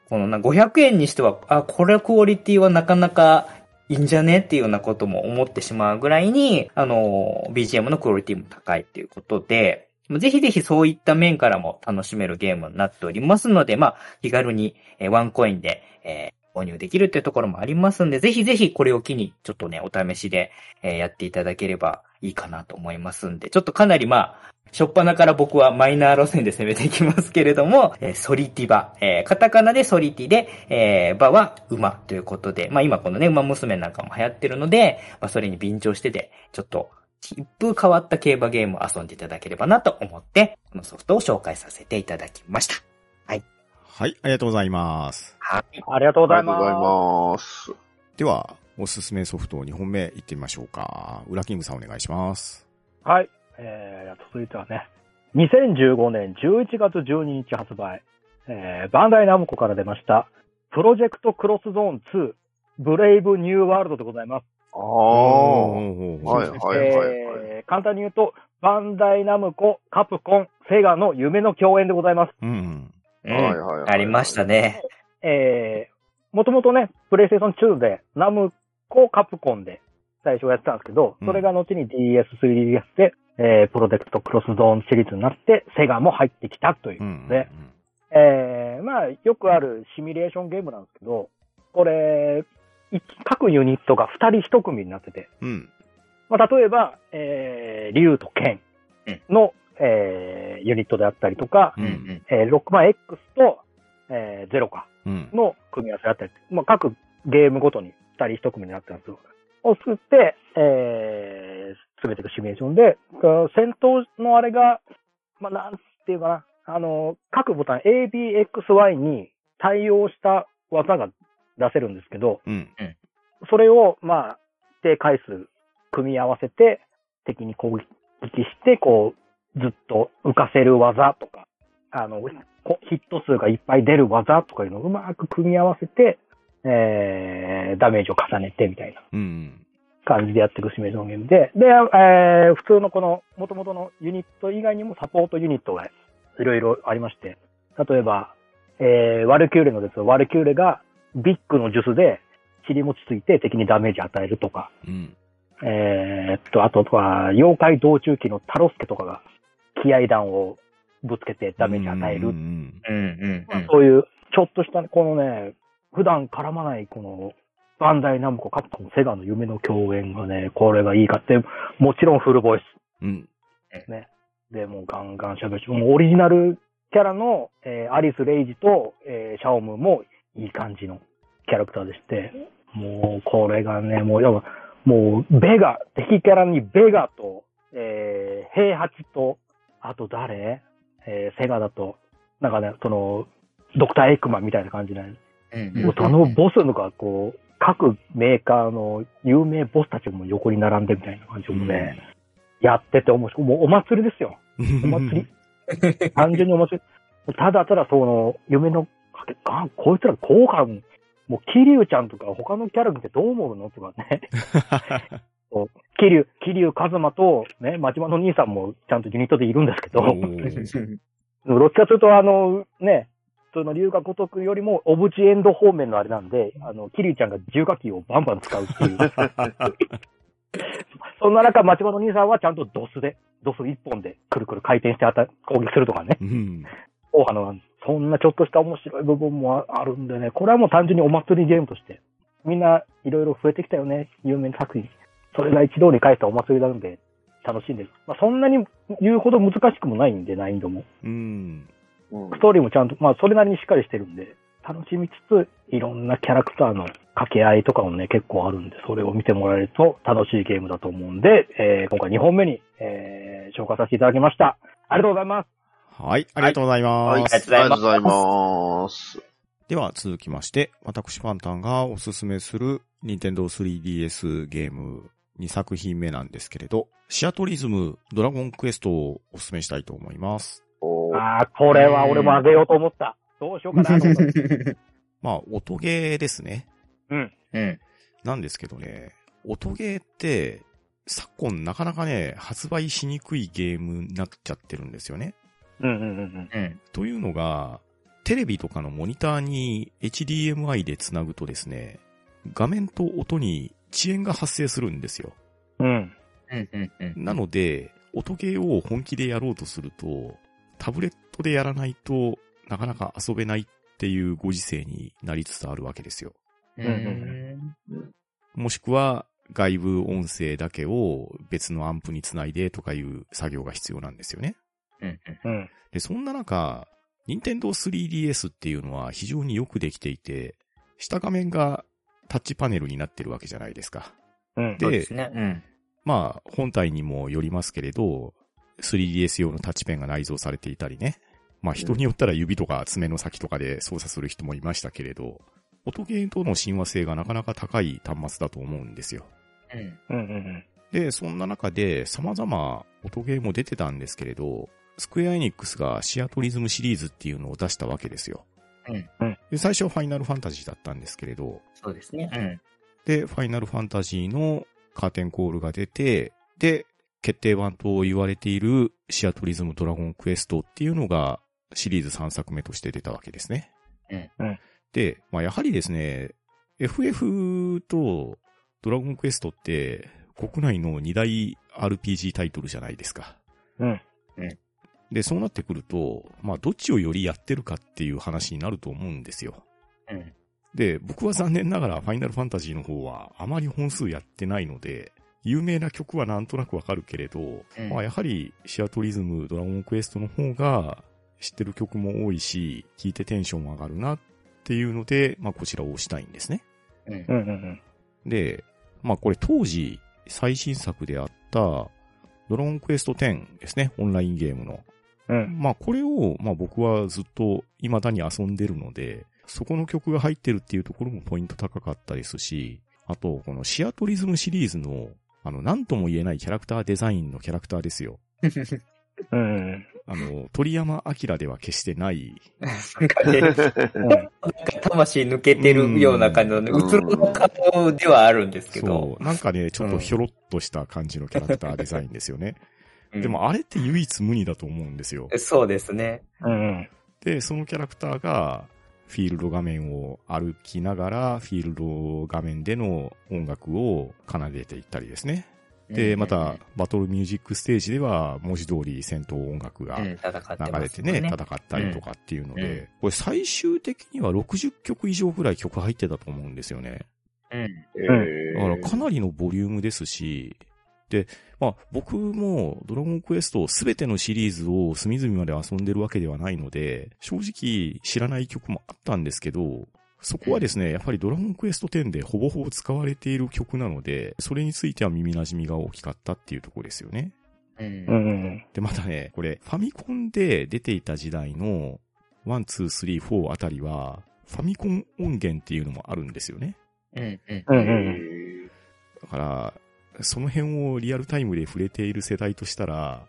このな500円にしては、あ、これクオリティはなかなかいいんじゃねっていうようなことも思ってしまうぐらいに、あの、BGM のクオリティも高いっていうことで、ぜひぜひそういった面からも楽しめるゲームになっておりますので、まあ、気軽にワンコインで、え購入できるっていうところもありますんで、ぜひぜひこれを機に、ちょっとね、お試しで、えーやっていただければいいかなと思いますんで、ちょっとかなりまあ、しょっぱなから僕はマイナー路線で攻めていきますけれども、えーソリティバ、えーカタカナでソリティで、えーバは馬ということで、まあ今このね、馬娘なんかも流行ってるので、まあそれに便乗してて、ちょっと一風変わった競馬ゲームを遊んでいただければなと思って、このソフトを紹介させていただきました。はい、ありがとうございます。はい。ありがとうございます。ます。では、おすすめソフト2本目いってみましょうか。ウラキングさんお願いします。はい。えー、続いてはね、2015年11月12日発売、えー、バンダイナムコから出ました、プロジェクトクロスゾーン2、ブレイブニューワールドでございます。ああ。はいはいはいはい。えー簡単に言うと、バンダイナムコ、カプコン、セガの夢の共演でございます。うん。うんはいはいはいありましたね。えー、もともとね、プレイステーション2で、ナムコ、カプコンで最初やってたんですけど、それが後に DS、3DS で、えー、プロジェクトクロスゾーンシリーズになって、セガも入ってきたといううん。ことで、えー、まあ、よくあるシミュレーションゲームなんですけど、これ、い各ユニットが2人1組になってて、うん。まあ、例えば、えー、竜と剣の、えー、ユニットであったりとか、う。うんんえー、6番 X と、えー、0かうん。の組み合わせだったり、まあ、各ゲームごとに2人1組になってたんですよ。を作って、えー、進めていくシミュレーションで、が戦闘のあれが、まあ、なんていうかな、あの、各ボタン A, B, X, Y に対応した技が出せるんですけど、うん。それを、まあ、一定回数組み合わせて、敵に攻撃して、こう、ずっと浮かせる技とか、あの、こヒット数がいっぱい出る技とかいうのをうまく組み合わせて、えー、ダメージを重ねてみたいなうん。感じでやっていくシミュレーションゲームで、で、えー、普通のこの元々のユニット以外にもサポートユニットがいろいろありまして、例えば、えー、ワルキューレのですワルキューレがビッグの術で尻餅ついて敵にダメージ与えるとか、うん。えーっと、あとは、妖怪道中期のタロスケとかが気合弾をぶつけてダメージ与える。うん。うんうんうん。そういう、ちょっとした、このね、普段絡まない、この、バンダイナムコ、カプコン、セガの夢の共演がね、これがいいかって、もちろんフルボイうん。スね。で、もうガンガン喋るし、もうオリジナルキャラの、えーアリス・レイジと、えーシャオムもいい感じのキャラクターでして、もうこれがね、もう、やっぱもう、ベガ、敵キャラにベガと、えー、平八と、あと誰？えーセガだと、なんかね、その、ドクター・エッグマンみたいな感じで、うんもうそのボスのがこう、各メーカーの有名ボスたちも横に並んでみたいな感じもね、やってて面白い。もうお祭りですよ。お祭り。[laughs] 単純にお祭り。ただただその、夢のかけ、あ、こいつら効果、もう、キリュウちゃんとか他のキャラ見てどう思うの？とかね。[laughs] キリュウ、キリュウ、カズマと、ね、町場の兄さんもちゃんとユニットでいるんですけど、どっちかというと、あの、ね、その龍が如くよりも、オブジエンド方面のあれなんで、あの、キリュウちゃんが重火器をバンバン使うっていう。[laughs] そんな中、町場の兄さんはちゃんとドスで、ドス一本でくるくる回転してあた攻撃するとかね。うん。大そんなちょっとした面白い部分もああるんでね、これはもう単純にお祭りゲームとして、みんないろいろ増えてきたよね、有名な作品。それが一堂に会したお祭りなので、楽しんでる。まあ、そんなに言うほど難しくもないんで、難易度も。うん。うんストーリーもちゃんと、まあ、それなりにしっかりしてるんで、楽しみつつ、いろんなキャラクターの掛け合いとかもね、結構あるんで、それを見てもらえると楽しいゲームだと思うんで、えー今回2本目に、えー紹介させていただきました。ありがとうございます。はい、ありがとうございます。はい、ありがとうございますがとうございます。では続きまして、私パンタンがおすすめする任天堂 3DS ゲーム2作品目なんですけれど、シアトリズムドラゴンクエストをおすすめしたいと思います。ああ、これは俺もあげようと思った。どうしようかなと思った。[laughs] まあ、音ゲーですね。うん。うん。なんですけどね、音ゲーって、昨今なかなかね、発売しにくいゲームになっちゃってるんですよね。うんうんうんうん。というのが、テレビとかのモニターに HDMI でつなぐとですね、画面と音に遅延が発生するんですよ。うん。うん。うん。うん。うん。なので、音ゲーを本気でやろうとすると、タブレットでやらないとなかなか遊べないっていうご時世になりつつあるわけですよ。うん。もしくは外部音声だけを別のアンプにつないでとかいう作業が必要なんですよね。うん。うん。で、そんな中、任天堂 3DS っていうのは非常によくできていて、下画面がタッチパネルになってるわけじゃないですか。うん。でですね。うん。まあ、本体にもよりますけれど、3DS 用のタッチペンが内蔵されていたりね。まあ人によったら指とか爪の先とかで操作する人もいましたけれど、音ゲーとの親和性がなかなか高い端末だと思うんですよ。うん。うんうんで、そんな中で様々音ゲーも出てたんですけれど、スクエアエニックスがシアトリズムシリーズっていうのを出したわけですよ。うんで最初はファイナルファンタジーだったんですけれど、そうですね。うん。で、ファイナルファンタジーのカーテンコールが出て、で、決定版と言われているシアトリズムドラゴンクエストっていうのがシリーズ3作目として出たわけですね。うんうんで、まあ、やはりですね、FF とドラゴンクエストって国内の2大 RPG タイトルじゃないですか。うん。で、そうなってくると、まあ、どっちをよりやってるかっていう話になると思うんですよ。うん。で、僕は残念ながらファイナルファンタジーの方はあまり本数やってないので、有名な曲はなんとなくわかるけれど、うんまあやはりシアトリズム、ドラゴンクエストの方が知ってる曲も多いし、聴いてテンションも上がるなっていうので、まあこちらを押したいんですね。うんうん。うんうんで、まあこれ当時最新作であったドラゴンクエスト10ですね、オンラインゲームの。うん。うん。まあこれを、まあ僕はずっと未だに遊んでるので、そこの曲が入ってるっていうところもポイント高かったですし、あとこのシアトリズムシリーズの、あの、なんとも言えないキャラクターデザインのキャラクターですよ。うん。あの、鳥山明では決してない、なんかね、うん。なんか魂抜けてるような感じのね、うんうつろの顔ではあるんですけど。そう、なんかね、ちょっとひょろっとした感じのキャラクターデザインですよね。うんでもあれって唯一無二だと思うんですよ。そうですね。うん。で、そのキャラクターが、フィールド画面を歩きながら、フィールド画面での音楽を奏でていったりですね。で、うんまた、バトルミュージックステージでは、文字通り戦闘音楽がうん、流れてね、ね。戦ったりとかっていうので、これ最終的には60曲以上ぐらい曲入ってたと思うんですよね。うん。えだからかなりのボリュームですし、で、まあ僕もドラゴンクエストすべてのシリーズを隅々まで遊んでるわけではないので、正直知らない曲もあったんですけど、そこはですね、やっぱりドラゴンクエスト10でほぼほぼ使われている曲なので、それについては耳馴染みが大きかったっていうところですよね。うんうん。うん。で、またね、これ、ファミコンで出ていた時代の、1、2、3、4あたりは、ファミコン音源っていうのもあるんですよね。うん。うん。うん。えうん。だから、その辺をリアルタイムで触れている世代としたら、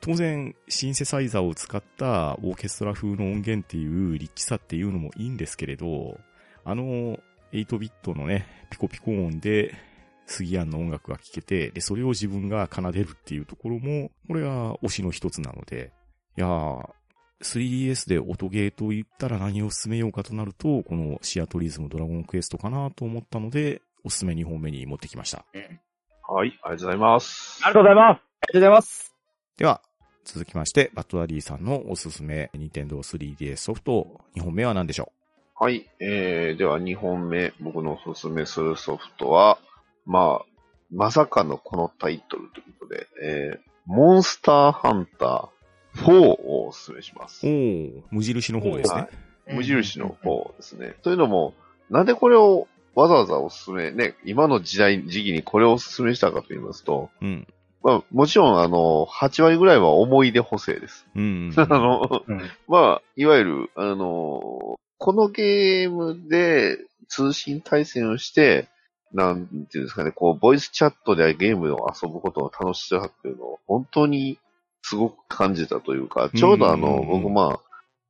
当然、シンセサイザーを使ったオーケストラ風の音源っていうリッチさっていうのもいいんですけれど、あの、8ビットのね、ピコピコ音で、杉谷の音楽が聴けて、で、それを自分が奏でるっていうところも、これが推しの一つなので、いやー、3DS で音ゲーと言ったら何を進めようかとなると、このシアトリズムドラゴンクエストかなと思ったので、おすすめ2本目に持ってきました。はい、ありがとうございます。ありがとうございます。ありがとうございます。では、続きまして、バッドダディさんのおすすめ、ニンテンドー 3DS ソフト、2本目は何でしょはい、えー、では2本目、僕のおすすめするソフトは、まあ、まさかのこのタイトルということで、えー、モンスターハンター4をおすすめしますう。おー、無印の方ですね。無印の方ですね。というのも、なんでこれをわざわざおすすめ、ね、今の時代、時期にこれをおすすめしたかと言いますと、うん。まあ、もちろん、あの、8割ぐらいは思い出補正です。うん。[laughs] あの、うん。まあ、いわゆる、あの、このゲームで通信対戦をして、なんていうんですかね、こう、ボイスチャットでゲームを遊ぶことの楽しさっていうのを本当にすごく感じたというか、ちょうどあの、うんうんうん僕まあ、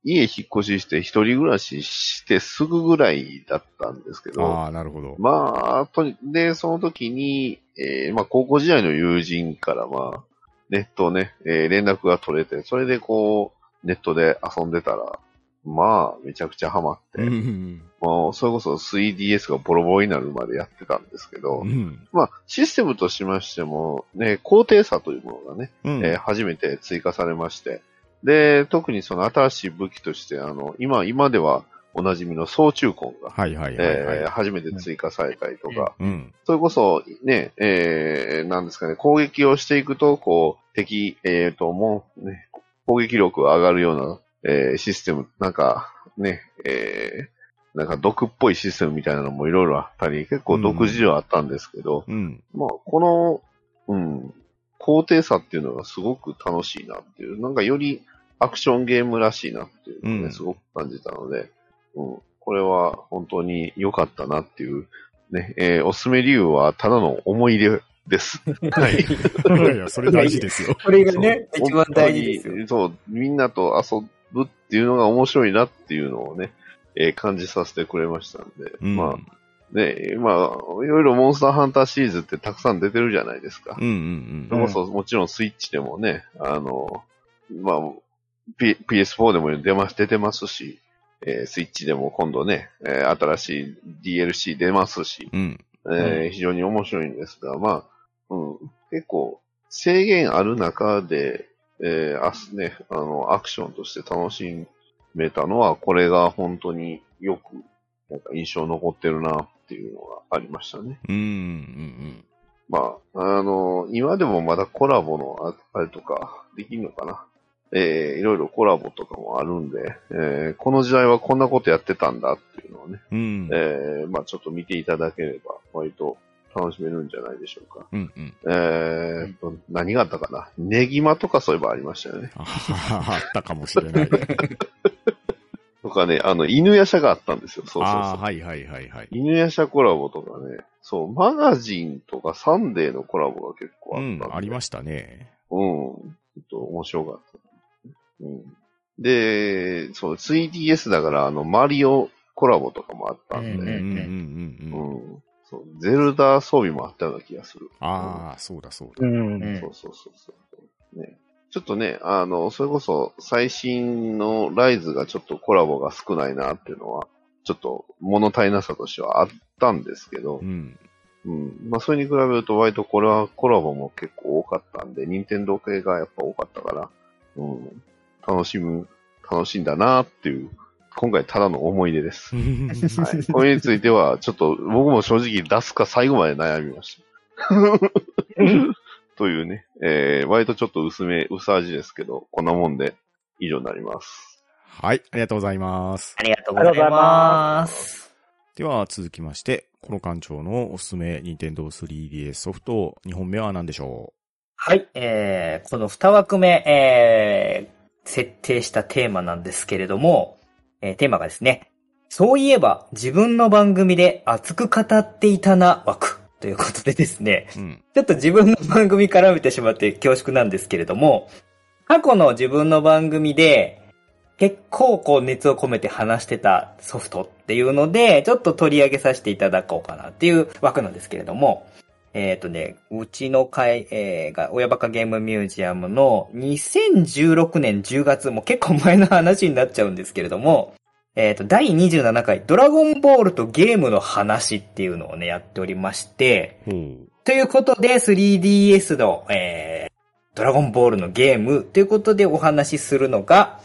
家引っ越しして一人暮らししてすぐぐらいだったんですけど、ああ、なるほど。まあ、とに、で、その時に、えーまあ、高校時代の友人から、まあ、ネットね、えー連絡が取れて、それでこう、ネットで遊んでたら、まあ、めちゃくちゃハマって、うん。もう、それこそ 3DS がボロボロになるまでやってたんですけど、うん。まあ、システムとしましても、ね、高低差というものがね、うん。えー初めて追加されまして、で、特にその新しい武器として、あの、今、今ではおなじみの総中根が、はいはいはいはい。えー初めて追加されたりとか、うん。それこそ、ね、えー、なんですかね、攻撃をしていくと、こう、敵、えーと、もう、ね、攻撃力が上がるような、えーシステム、なんか、ね、えー、なんか毒っぽいシステムみたいなのもいろいろあったり、結構独自ではあったんですけど、うん。まあ、この、うん、高低差っていうのがすごく楽しいなっていう、なんかよりアクションゲームらしいなっていうのをね、うんすごく感じたので、うん、これは本当に良かったなっていう、ね、えーおすすめ理由はただの思い出です。はい。いやいや、それ大事ですよ。[laughs] これがね、そう一番大事ですよ。そう、みんなと遊ぶっていうのが面白いなっていうのをね、えー感じさせてくれましたんで、うん。まあ、ね、まあ、いろいろモンスターハンターシリーズってたくさん出てるじゃないですか。うんうんそれこそ、もちろんスイッチでもね、あの、まあ、P、PS4 でも出ます、出てますし、えースイッチでも今度ね、えー新しい DLC 出ますし、うん。えー非常に面白いんですが、まあ、うん、結構制限ある中で、えーあすね、あの、アクションとして楽しめたのは、これが本当によく、なんか印象残ってるなっていうのがありましたね。うん。うん。まあ、あの、今でもまだコラボのああれとかできるのかな。えーいろいろコラボとかもあるんで、えーこの時代はこんなことやってたんだっていうのをね、うん。えーまあちょっと見ていただければ割と楽しめるんじゃないでしょうか。うん。うん。えー何があったかな？ネギマとかそういえばありましたよね。ああったかもしれない。[laughs] とかね、あの、犬夜叉があったんですよ。そうそうそう。はいはいはいはい。犬夜叉コラボとかね、そう、マガジンとかサンデーのコラボが結構あったうん、ありましたね。うん。ちょっと面白かった。うん。で、そう、3DS だから、あの、マリオコラボとかもあったんで、うんうんうんうんうんうん。うん。そう、ゼルダ装備もあったような気がする。ああ、そうだそうだ。うん。うんそうそうそうそう。ね。ちょっとね、あの、それこそ最新のライズがちょっとコラボが少ないなっていうのは、ちょっと物足りなさとしてはあったんですけどう、ん。うん。まあ、それに比べると割とこれはコラボも結構多かったんで、任天堂系がやっぱ多かったから、うん。楽しむ、楽しんだなっていう、今回ただの思い出です。はい。これについては、ちょっと僕も正直出すか最後まで悩みました。というね、えー、割とちょっと薄め、薄味ですけど、こんなもんで以上になります。はい、ありがとうございます。ありがとうございます。では続きまして、この館長のおすすめ、任天堂 3DS ソフト、2本目は何でしょはい、えー、この2枠目、えー、設定したテーマなんですけれども、えーテーマがですね、そういえば自分の番組で熱く語っていたな枠ということでですね、ううん。ちょっと自分の番組絡めてしまって恐縮なんですけれども、過去の自分の番組で結構こう熱を込めて話してたソフトっていうので、ちょっと取り上げさせていただこうかなっていう枠なんですけれども、えっ、とね、うちの会、えーが、親バカゲームミュージアムの2016年10月、もう結構前の話になっちゃうんですけれども、えっ、と、第27回ドラゴンボールとゲームの話っていうのをね、やっておりまして、ほう。ということで、3DS の、えー、ドラゴンボールのゲームということでお話しするのが、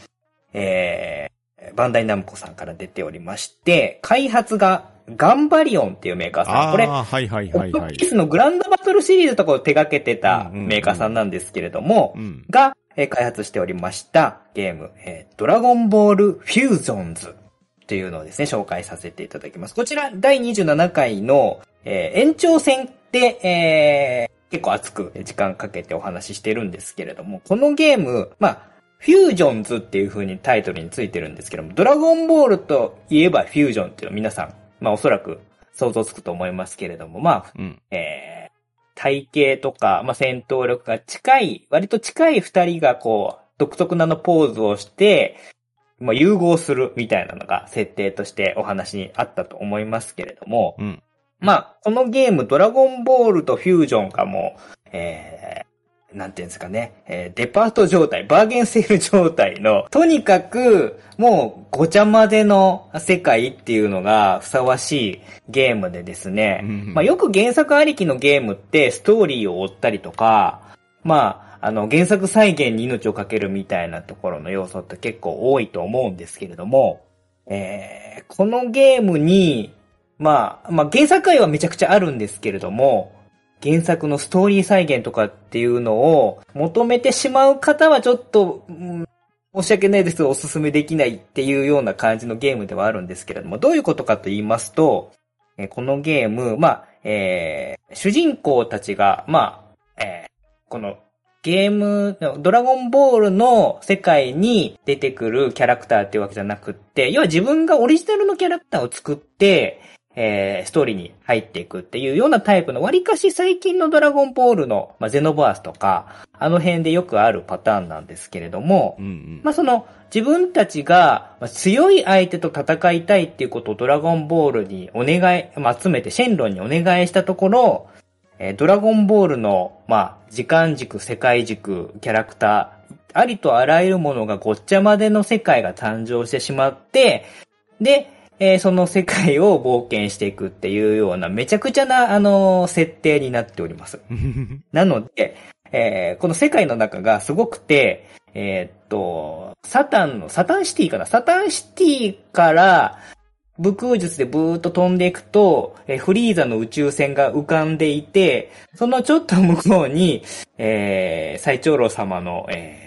えー、バンダイナムコさんから出ておりまして、開発がガンバリオンっていうメーカーさん。これ、はいはいはいはいオットピー。スのグランドバトルシリーズとかを手掛けてたうんうんうんメーカーさんなんですけれども、うん。が、えー開発しておりましたゲーム、えードラゴンボールフュージョンズというのをですね、紹介させていただきます。こちら、第27回の、えー延長戦で、えー結構熱く時間かけてお話ししてるんですけれども、このゲーム、まあ、フュージョンズっていう風にタイトルについてるんですけども、ドラゴンボールといえばフュージョンっていうのは皆さん、まあおそらく想像つくと思いますけれども、まあ、うん。えー、体型とか、まあ、戦闘力が近い、割と近い二人がこう、独特なのポーズをして、まあ、融合するみたいなのが設定としてお話にあったと思いますけれども、うん。まあ、このゲーム、ドラゴンボールとフュージョンがもう、えー、なんていうんですかね、えーデパート状態、バーゲンセール状態の、とにかく、もう、ごちゃ混ぜの世界っていうのがふさわしいゲームでですね、うんまあ、よく原作ありきのゲームって、ストーリーを追ったりとか、まあ、あの、原作再現に命をかけるみたいなところの要素って結構多いと思うんですけれども、えーこのゲームに、まあ、まあ原作愛はめちゃくちゃあるんですけれども、原作のストーリー再現とかっていうのを求めてしまう方はちょっと、うん申し訳ないです。お勧めできないっていうような感じのゲームではあるんですけれども、どういうことかと言いますと、えこのゲーム、まあ、えー主人公たちが、まあ、えーこのゲーム、ドラゴンボールの世界に出てくるキャラクターっていうわけじゃなくって、要は自分がオリジナルのキャラクターを作って、えーストーリーに入っていくっていうようなタイプの、割かし最近のドラゴンボールの、まあ、ゼノバースとか、あの辺でよくあるパターンなんですけれども、うんうん。まあ、その、自分たちがまあ強い相手と戦いたいっていうことをドラゴンボールにお願い、まあ、集めてシェンロンにお願いしたところ、えードラゴンボールの、まあ、時間軸、世界軸、キャラクター、ありとあらゆるものがごっちゃまでの世界が誕生してしまって、で、えーその世界を冒険していくっていうようなめちゃくちゃな、あのー設定になっております。[laughs] なので、えーこの世界の中がすごくて、えーっと、サタンの、サタンシティかな？サタンシティから、武空術でブーっと飛んでいくと、えーフリーザの宇宙船が浮かんでいて、そのちょっと向こうに、えー、最長老様の、えー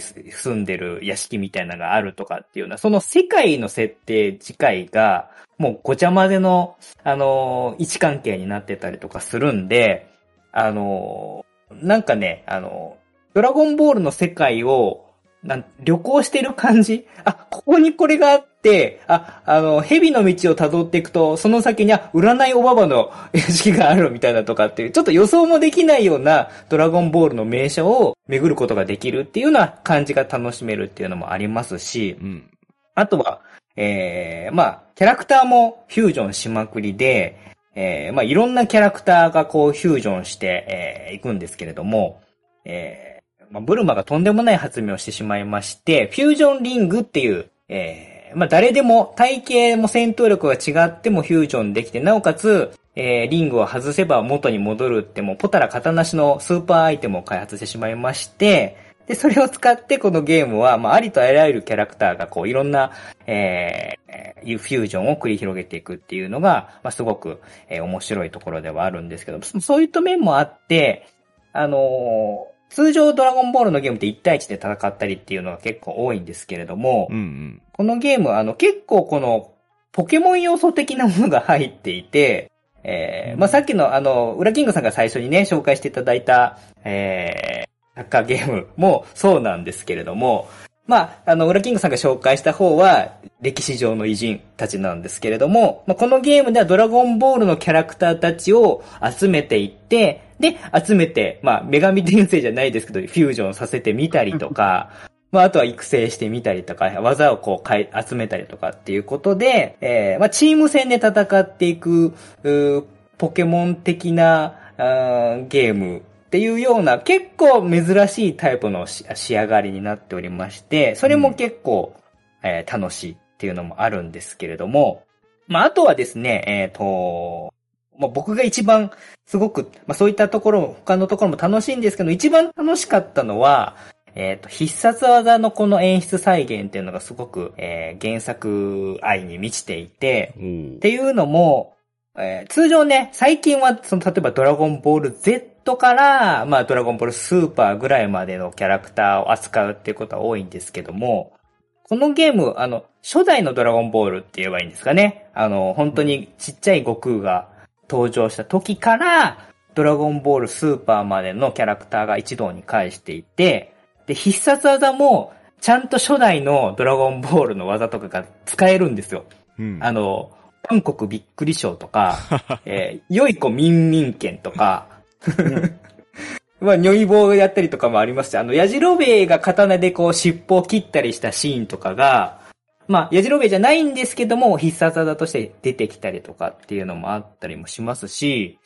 住んでる屋敷みたいなのがあるとかっていうのは、その世界の設定自体が、もうごちゃ混ぜの、あのー位置関係になってたりとかするんで、あのーなんかね、あのードラゴンボールの世界を、な旅行してる感じあ、ここにこれがあって、あ、あの、蛇の道を辿っていくと、その先に、あ、占いおばばの [laughs] 屋敷があるみたいなとかっていう、ちょっと予想もできないようなドラゴンボールの名所を巡ることができるっていうような感じが楽しめるっていうのもありますし、うん。あとは、えー、まあ、キャラクターもフュージョンしまくりで、えー、まあ、いろんなキャラクターがこうフュージョンして、えー、いくんですけれども、えー、まあ、ブルマがとんでもない発明をしてしまいまして、フュージョンリングっていう、えー、まあ、誰でも体型も戦闘力が違ってもフュージョンできて、なおかつ、えー、リングを外せば元に戻るってもうポタラ型なしのスーパーアイテムを開発してしまいまして、で、それを使ってこのゲームは、まあ、ありとあらゆるキャラクターがこう、いろんな、えー、フュージョンを繰り広げていくっていうのが、まあ、すごく、えー面白いところではあるんですけど、そういった面もあって、あのー通常ドラゴンボールのゲームって1対1で戦ったりっていうのが結構多いんですけれども、うんうん。このゲームはあの結構このポケモン要素的なものが入っていて、えーまあ、さっきのあの、ウラキングさんが最初にね、紹介していただいた、えー、サッカーゲームもそうなんですけれども、まあ、あの、ウラキングさんが紹介した方は、歴史上の偉人たちなんですけれども、まあ、このゲームではドラゴンボールのキャラクターたちを集めていって、で、集めて、まあ、女神転生じゃないですけど、フュージョンさせてみたりとか、まあ、あとは育成してみたりとか、技をこう集めたりとかっていうことで、えーまあ、チーム戦で戦っていく、うーポケモン的なあーゲームっていうような結構珍しいタイプのし仕上がりになっておりまして、それも結構、えー楽しいっていうのもあるんですけれども、まあ、あとはですね、えっ、と、まあ、僕が一番すごく、まあ、そういったところも、他のところも楽しいんですけど、一番楽しかったのは、えっ、と、必殺技のこの演出再現っていうのがすごく、えー原作愛に満ちていて、っていうのも、えー通常ね、最近は、その、例えばドラゴンボール Z から、まあ、ドラゴンボールスーパーぐらいまでのキャラクターを扱うっていうことは多いんですけども、このゲーム、あの、初代のドラゴンボールって言えばいいんですかね。あの、本当にちっちゃい悟空が登場した時から、ドラゴンボールスーパーまでのキャラクターが一堂に会していて、で、必殺技も、ちゃんと初代のドラゴンボールの技とかが使えるんですよ。うん。あの、韓国びっくり賞とか、[laughs] えー、よい子ミンミン剣とか、[laughs] まあ、如意棒やったりとかもありますし、あの、ヤジロベエが刀でこう尻尾を切ったりしたシーンとかが、まあ、ヤジロベエじゃないんですけども、必殺技として出てきたりとかっていうのもあったりもしますし、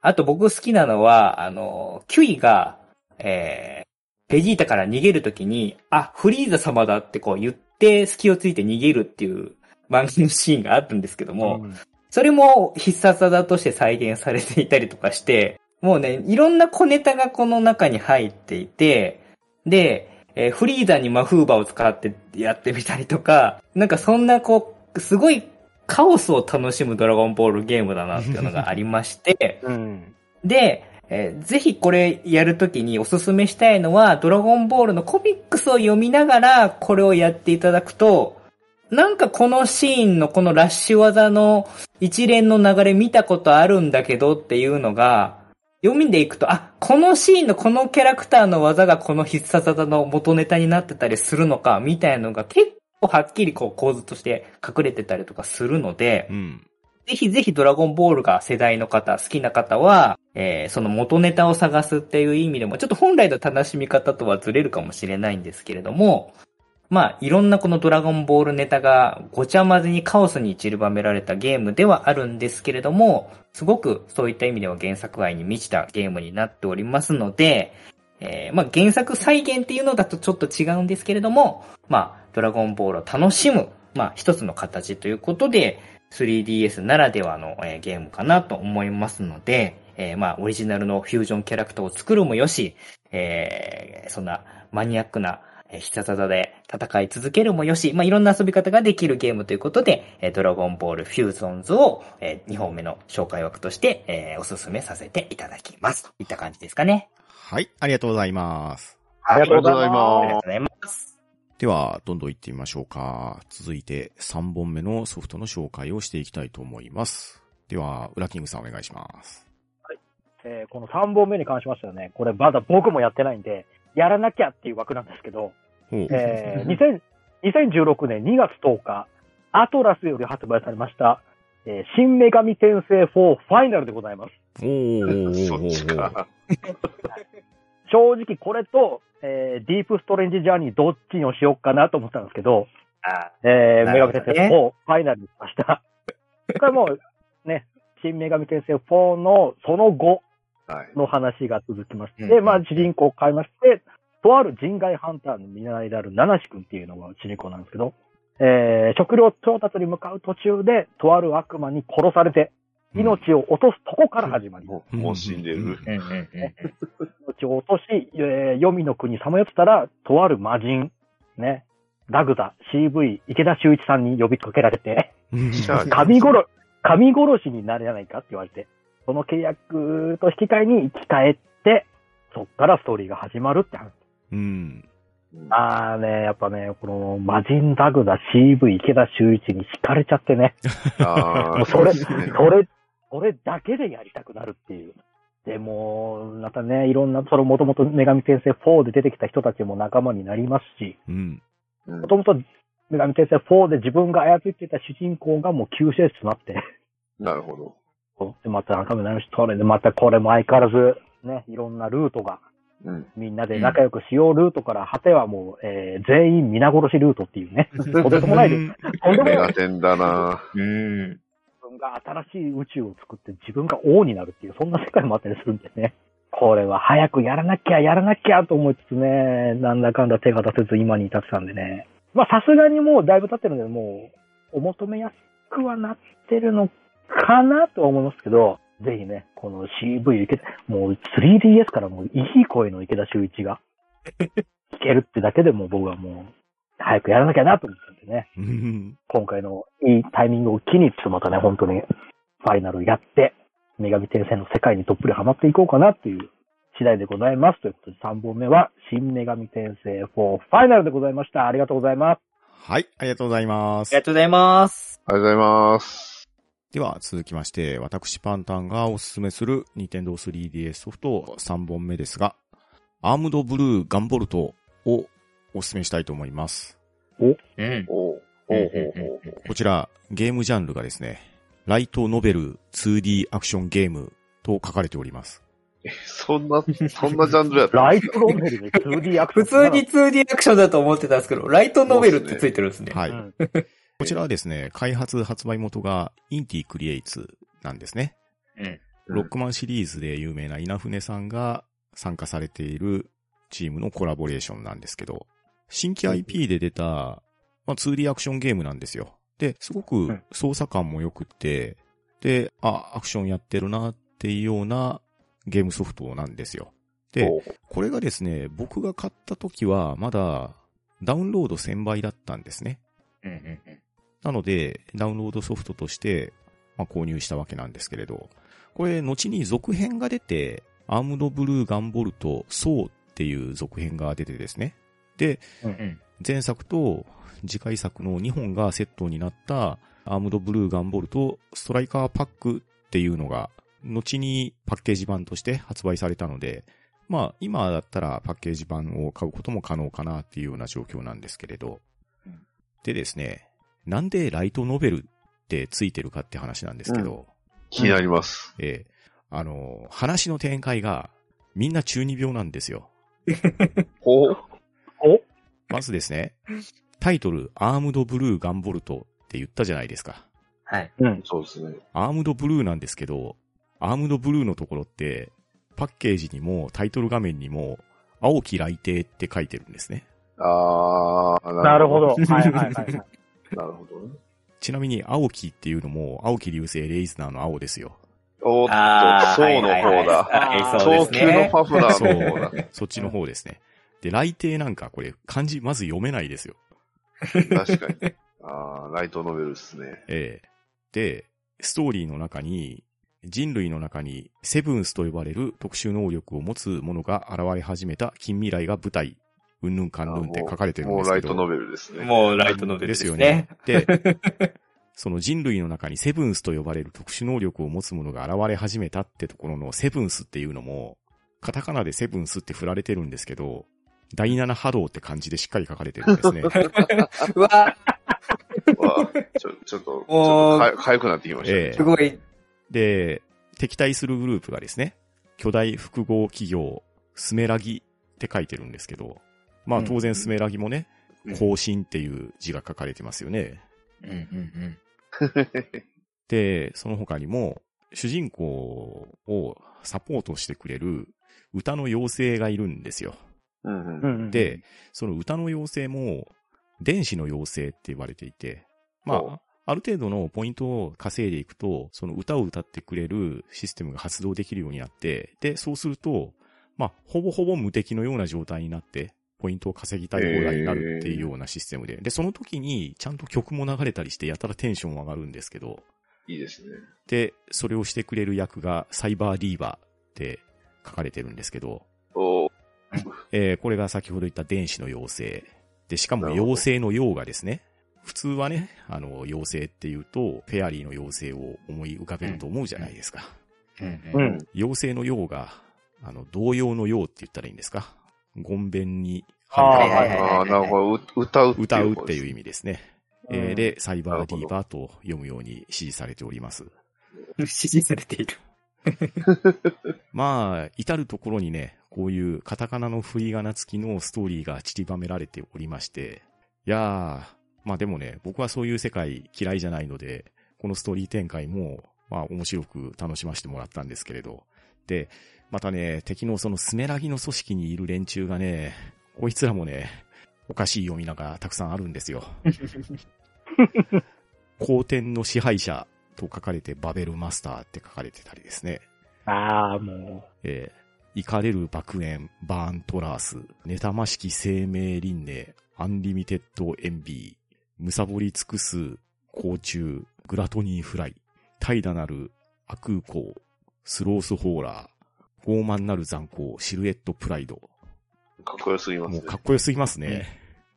あと僕好きなのは、あの、キュイが、えー、ベジータから逃げるときに、あ、フリーザ様だってこう言って隙をついて逃げるっていう漫画のシーンがあるんですけども、うん。それも必殺技として再現されていたりとかして、もうね、いろんな小ネタがこの中に入っていて、で、えーフリーザにマフーバを使ってやってみたりとか、なんかそんなこう、すごいカオスを楽しむドラゴンボールゲームだなっていうのがありまして、[laughs] うん。で、えーぜひこれやるときにおすすめしたいのは、ドラゴンボールのコミックスを読みながら、これをやっていただくと、なんかこのシーンのこのラッシュ技の一連の流れ見たことあるんだけどっていうのが、読みでいくと、あ、このシーンのこのキャラクターの技がこの必殺技の元ネタになってたりするのか、みたいなのが結構はっきりこう構図として隠れてたりとかするので、うん。ぜひぜひドラゴンボールが世代の方、好きな方は、えーその元ネタを探すっていう意味でも、ちょっと本来の楽しみ方とはずれるかもしれないんですけれども、まあ、いろんなこのドラゴンボールネタがごちゃ混ぜにカオスに散りばめられたゲームではあるんですけれども、すごくそういった意味では原作愛に満ちたゲームになっておりますので、えーまあ原作再現っていうのだとちょっと違うんですけれども、まあ、ドラゴンボールを楽しむ、まあ、一つの形ということで、3DS ならではの、えーゲームかなと思いますので、えーまあ、オリジナルのフュージョンキャラクターを作るもよし、えーそんなマニアックなえー必殺技で戦い続けるもよし、まあ、いろんな遊び方ができるゲームということで、えードラゴンボールフューゾンズを、え2本目の紹介枠として、えーおすすめさせていただきます。といった感じですかね。はい、ありがとうございます。ありがとうございありがまとうございます。では、どんどん行ってみましょうか。続いて3本目のソフトの紹介をしていきたいと思います。では、ウラキングさんお願いします。す。えーこの3本目に関しましてはね、これまだ僕もやってないんで、やらなきゃっていう枠なんですけど。えー2000 2016年2月10日、アトラスより発売されました、えー新女神転生4ファイナルでございます。おーそっちか。正直これと、えーディープストレンジジャーニーどっちにしようかなと思ったんですけど、あえー、女神転生4ファイナルにしました。[laughs] これもう、ね、新女神転生4のその後はい。の話が続きまして、うんうんまあ主人公を変えまして、とある人外ハンターの見習いである七志くんっていうのが主人公なんですけど、えー、食料調達に向かう途中で、とある悪魔に殺されて、命を落とすとこから始まり、もうもう死んでる。命を落とし、えー、黄泉の国さまよってたら、とある魔人、ね、ラグダ、CV、池田修一さんに呼びかけられて、神殺、神殺しになれないかって言われて、その契約と引き換えに生き返って、そっからストーリーが始まるって話。うん。あーね、やっぱね、この魔人ラグダ CV 池田修一に惹かれちゃってね、ああ、もうそれ、それ、それだけでやりたくなるっていう。でも、またね、いろんな、それもともと女神転生4で出てきた人たちも仲間になりますし、もともと女神転生4で自分が操っていた主人公がもう救世主となって、なるほど。で、また仲間になるし、それでまたこれも相変わらず、ね、いろんなルートが、うん。みんなで仲良くしようルートから、果てはもう、えー、全員皆殺しルートっていうね。とんでもないです。とんでもないメガ。テンだなうん。自分が新しい宇宙を作って自分が王になるっていう、そんな世界もあったりするんでね。これは早くやらなきゃ、やらなきゃと思いつつね、なんだかんだ手が出せず今に至ってたんでね。まあさすがにもうだいぶ経ってるんで、もう、お求めやすくはなってるのかなとは思いますけど、ぜひね、この CV 池田、もう 3DS からもういい声の池田修一が [laughs] 聞けるってだけでも僕はもう、早くやらなきゃなと思ったんでね。うん。今回のいいタイミングを機に、ちょっとまたね、本当にファイナルやって、女神転生の世界にどっぷりハマっていこうかなっていう次第でございます。ということで3本目は、新女神転生4ファイナルでございました。ありがとうございます。はい、ありがとうございますありが。とうございます。ありがとうございます。では続きまして、私パンタンがおすすめする Nintendo 3DS ソフト3本目ですが、アームドブルーガンボルトをおすすめしたいと思います。うん。おうほうほうほうほう。こちら、ゲームジャンルがですね、ライトノベル 2D アクションゲームと書かれております。そんな、そんなジャンルやったんライトノベルで 2D アクション。普通に 2D アクションだと思ってたんですけど、ライトノベルってついてるんですね。はい。うんこちらはですね、開発発売元がインティクリエイツなんですね。うん。ロックマンシリーズで有名な稲船さんが参加されているチームのコラボレーションなんですけど、新規 IP で出た、まあ、2D アクションゲームなんですよ。で、すごく操作感も良くって、で、あ、アクションやってるなっていうようなゲームソフトなんですよ。で、これがですね、僕が買った時はまだダウンロード1000倍だったんですね。うんうんうん。なので、ダウンロードソフトとして、まあ、購入したわけなんですけれど、これ、後に続編が出て、アームドブルーガンボルト、ソーっていう続編が出てですね。で、うん前作と次回作の2本がセットになった、アームドブルーガンボルト、ストライカーパックっていうのが、後にパッケージ版として発売されたので、まあ、今だったらパッケージ版を買うことも可能かなっていうような状況なんですけれどうん。でですね、なんでライトノベルってついてるかって話なんですけど、気になります。ええあの、話の展開がみんな中二病なんですよ。[laughs] ほう。お？まずですね、タイトル、アームドブルーガンボルトって言ったじゃないですか。はい。うん。そうですね。アームドブルーなんですけど、アームドブルーのところって、パッケージにもタイトル画面にも、青き雷帝って書いてるんですね。あー、なるほど。。はいはいはいはい。[laughs] なるほどね。ちなみに、青きっていうのも、青き流星レイズナーの青ですよ。おっとそうの方だ。はいそうです長級のね。パフラーの方だ。そっちの方ですね。で、雷帝なんかこれ、漢字まず読めないですよ。確かに。あー、ライトノベルっすね。ええで、ストーリーの中に、人類の中にセブンスと呼ばれる特殊能力を持つ者が現れ始めた近未来が舞台、うんぬんかんぬんって書かれてるんもですけど。うライトノベルですね。もうライトノベルですよね。ね。で、[laughs] その人類の中にセブンスと呼ばれる特殊能力を持つ者が現れ始めたってところのセブンスっていうのも、カタカナでセブンスって振られてるんですけど、第七波動って漢字でしっかり書かれてるんですね。[laughs] うわ、わちょ、ちょっと、ちょっとか、かゆくなってきましたね。ええすごい。で、敵対するグループがですね、巨大複合企業、スメラギって書いてるんですけど、まあ当然スメラギもね、うん。更新っていう字が書かれてますよね。うんうんで、その他にも、主人公をサポートしてくれる歌の妖精がいるんですよ。うんうんうん。うん、で、その歌の妖精も、電子の妖精って言われていて、まあ、ある程度のポイントを稼いでいくと、その歌を歌ってくれるシステムが発動できるようになって、で、そうすると、まあ、ほぼほぼ無敵のような状態になって、ポイントを稼ぎたい放題になるっていうようなシステムで、で、その時にちゃんと曲も流れたりして、やたらテンション上がるんですけど、いいですね。で、それをしてくれる役がサイバーディーバーって書かれてるんですけど、おえーこれが先ほど言った電子の妖精。で、しかも妖精の妖がですね、普通はね、あの、妖精っていうと、フェアリーの妖精を思い浮かべると思うじゃないですか。うん。ううんん。妖精の妖が、あの、童謡の妖って言ったらいいんですか？ゴンベンにあーはいはいはいああ、なるほど。う歌うっていう歌うっていう意味ですね。うんえーで、サイバーディーバーと読むように指示されております。[laughs] 指示されている。[laughs] まあ、至るところにね、こういうカタカナの振り仮名付きのストーリーが散りばめられておりまして、いやー、まあでもね、僕はそういう世界嫌いじゃないので、このストーリー展開も、まあ面白く楽しませてもらったんですけれど、で、またね、敵のそのスメラギの組織にいる連中がね、こいつらもね、おかしい読み名がたくさんあるんですよ。[laughs] 皇天の支配者と書かれてバベルマスターって書かれてたりですね。ああ、もえー、イカれる爆炎、バーントラース、妬ましき生命輪廻、アンリミテッドエンビー、むさぼり尽くす甲虫、グラトニーフライ、怠惰なるアクーコー、スロースホーラー、傲慢なる残光、シルエットプライド。かっこよすぎますねもう。かっこよすぎますね。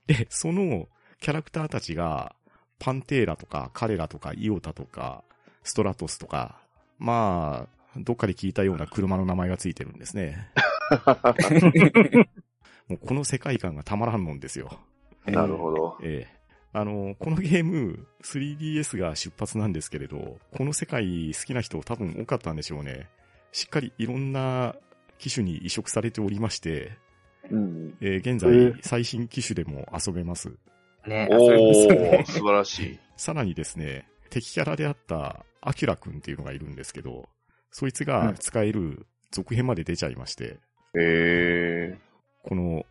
で、そのキャラクターたちが、パンテーラとか、カレラとか、イオタとか、ストラトスとか、まあ、どっかで聞いたような車の名前がついてるんですね。[laughs] もうこの世界観がたまらんのんですよ。なるほど。ええあの、このゲーム、3DS が出発なんですけれど、この世界好きな人多分多かったんでしょうね。しっかりいろんな機種に移植されておりまして、うん。えー現へ在え最新機種でも遊べます。ね、お遊びますねー、素晴らしい。さらにですね、敵キャラであったアキュラくんっていうのがいるんですけど、そいつが使える続編まで出ちゃいまして、えこの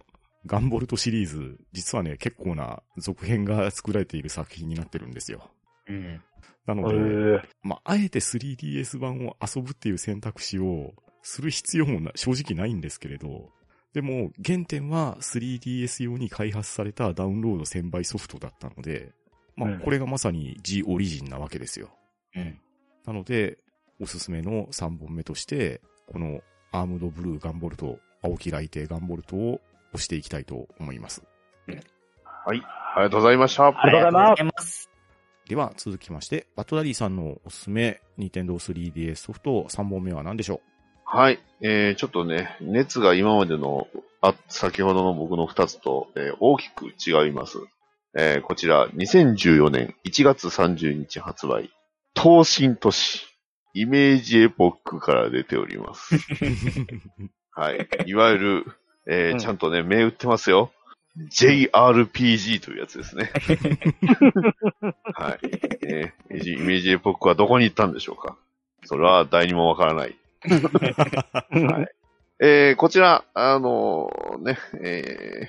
ガンボルトシリーズ、実はね、結構な続編が作られている作品になってるんですよ。うん。へなので、ーまあ、あえて 3DS 版を遊ぶっていう選択肢をする必要もな正直ないんですけれど、でも原点は 3DS 用に開発されたダウンロード1000倍ソフトだったので、まあ、うんこれがまさに G オリジンなわけですよ。うん。なので、おすすめの3本目として、このアームドブルーガンボルト、青木雷帝ガンボルトを押していきたいと思います。はい。ありがとうございました。ありがとうございますでは続きまして、バットダディさんのおすすめ、ニンテンドー 3DS ソフト3本目は何でしょはい。えー、ちょっとね、熱が今までの、あ、先ほどの僕の2つと、えー大きく違います。えー、こちら、2014年1月30日発売、東進都市、イメージエポックから出ております。[laughs] はい。いわゆる、えーうんちゃんとね、銘打ってますよ。JRPG というやつですね。[laughs] はい。えーイメージエポックはどこに行ったんでしょうか？それは誰にもわからない。はい。えーこちら、あのね、えー、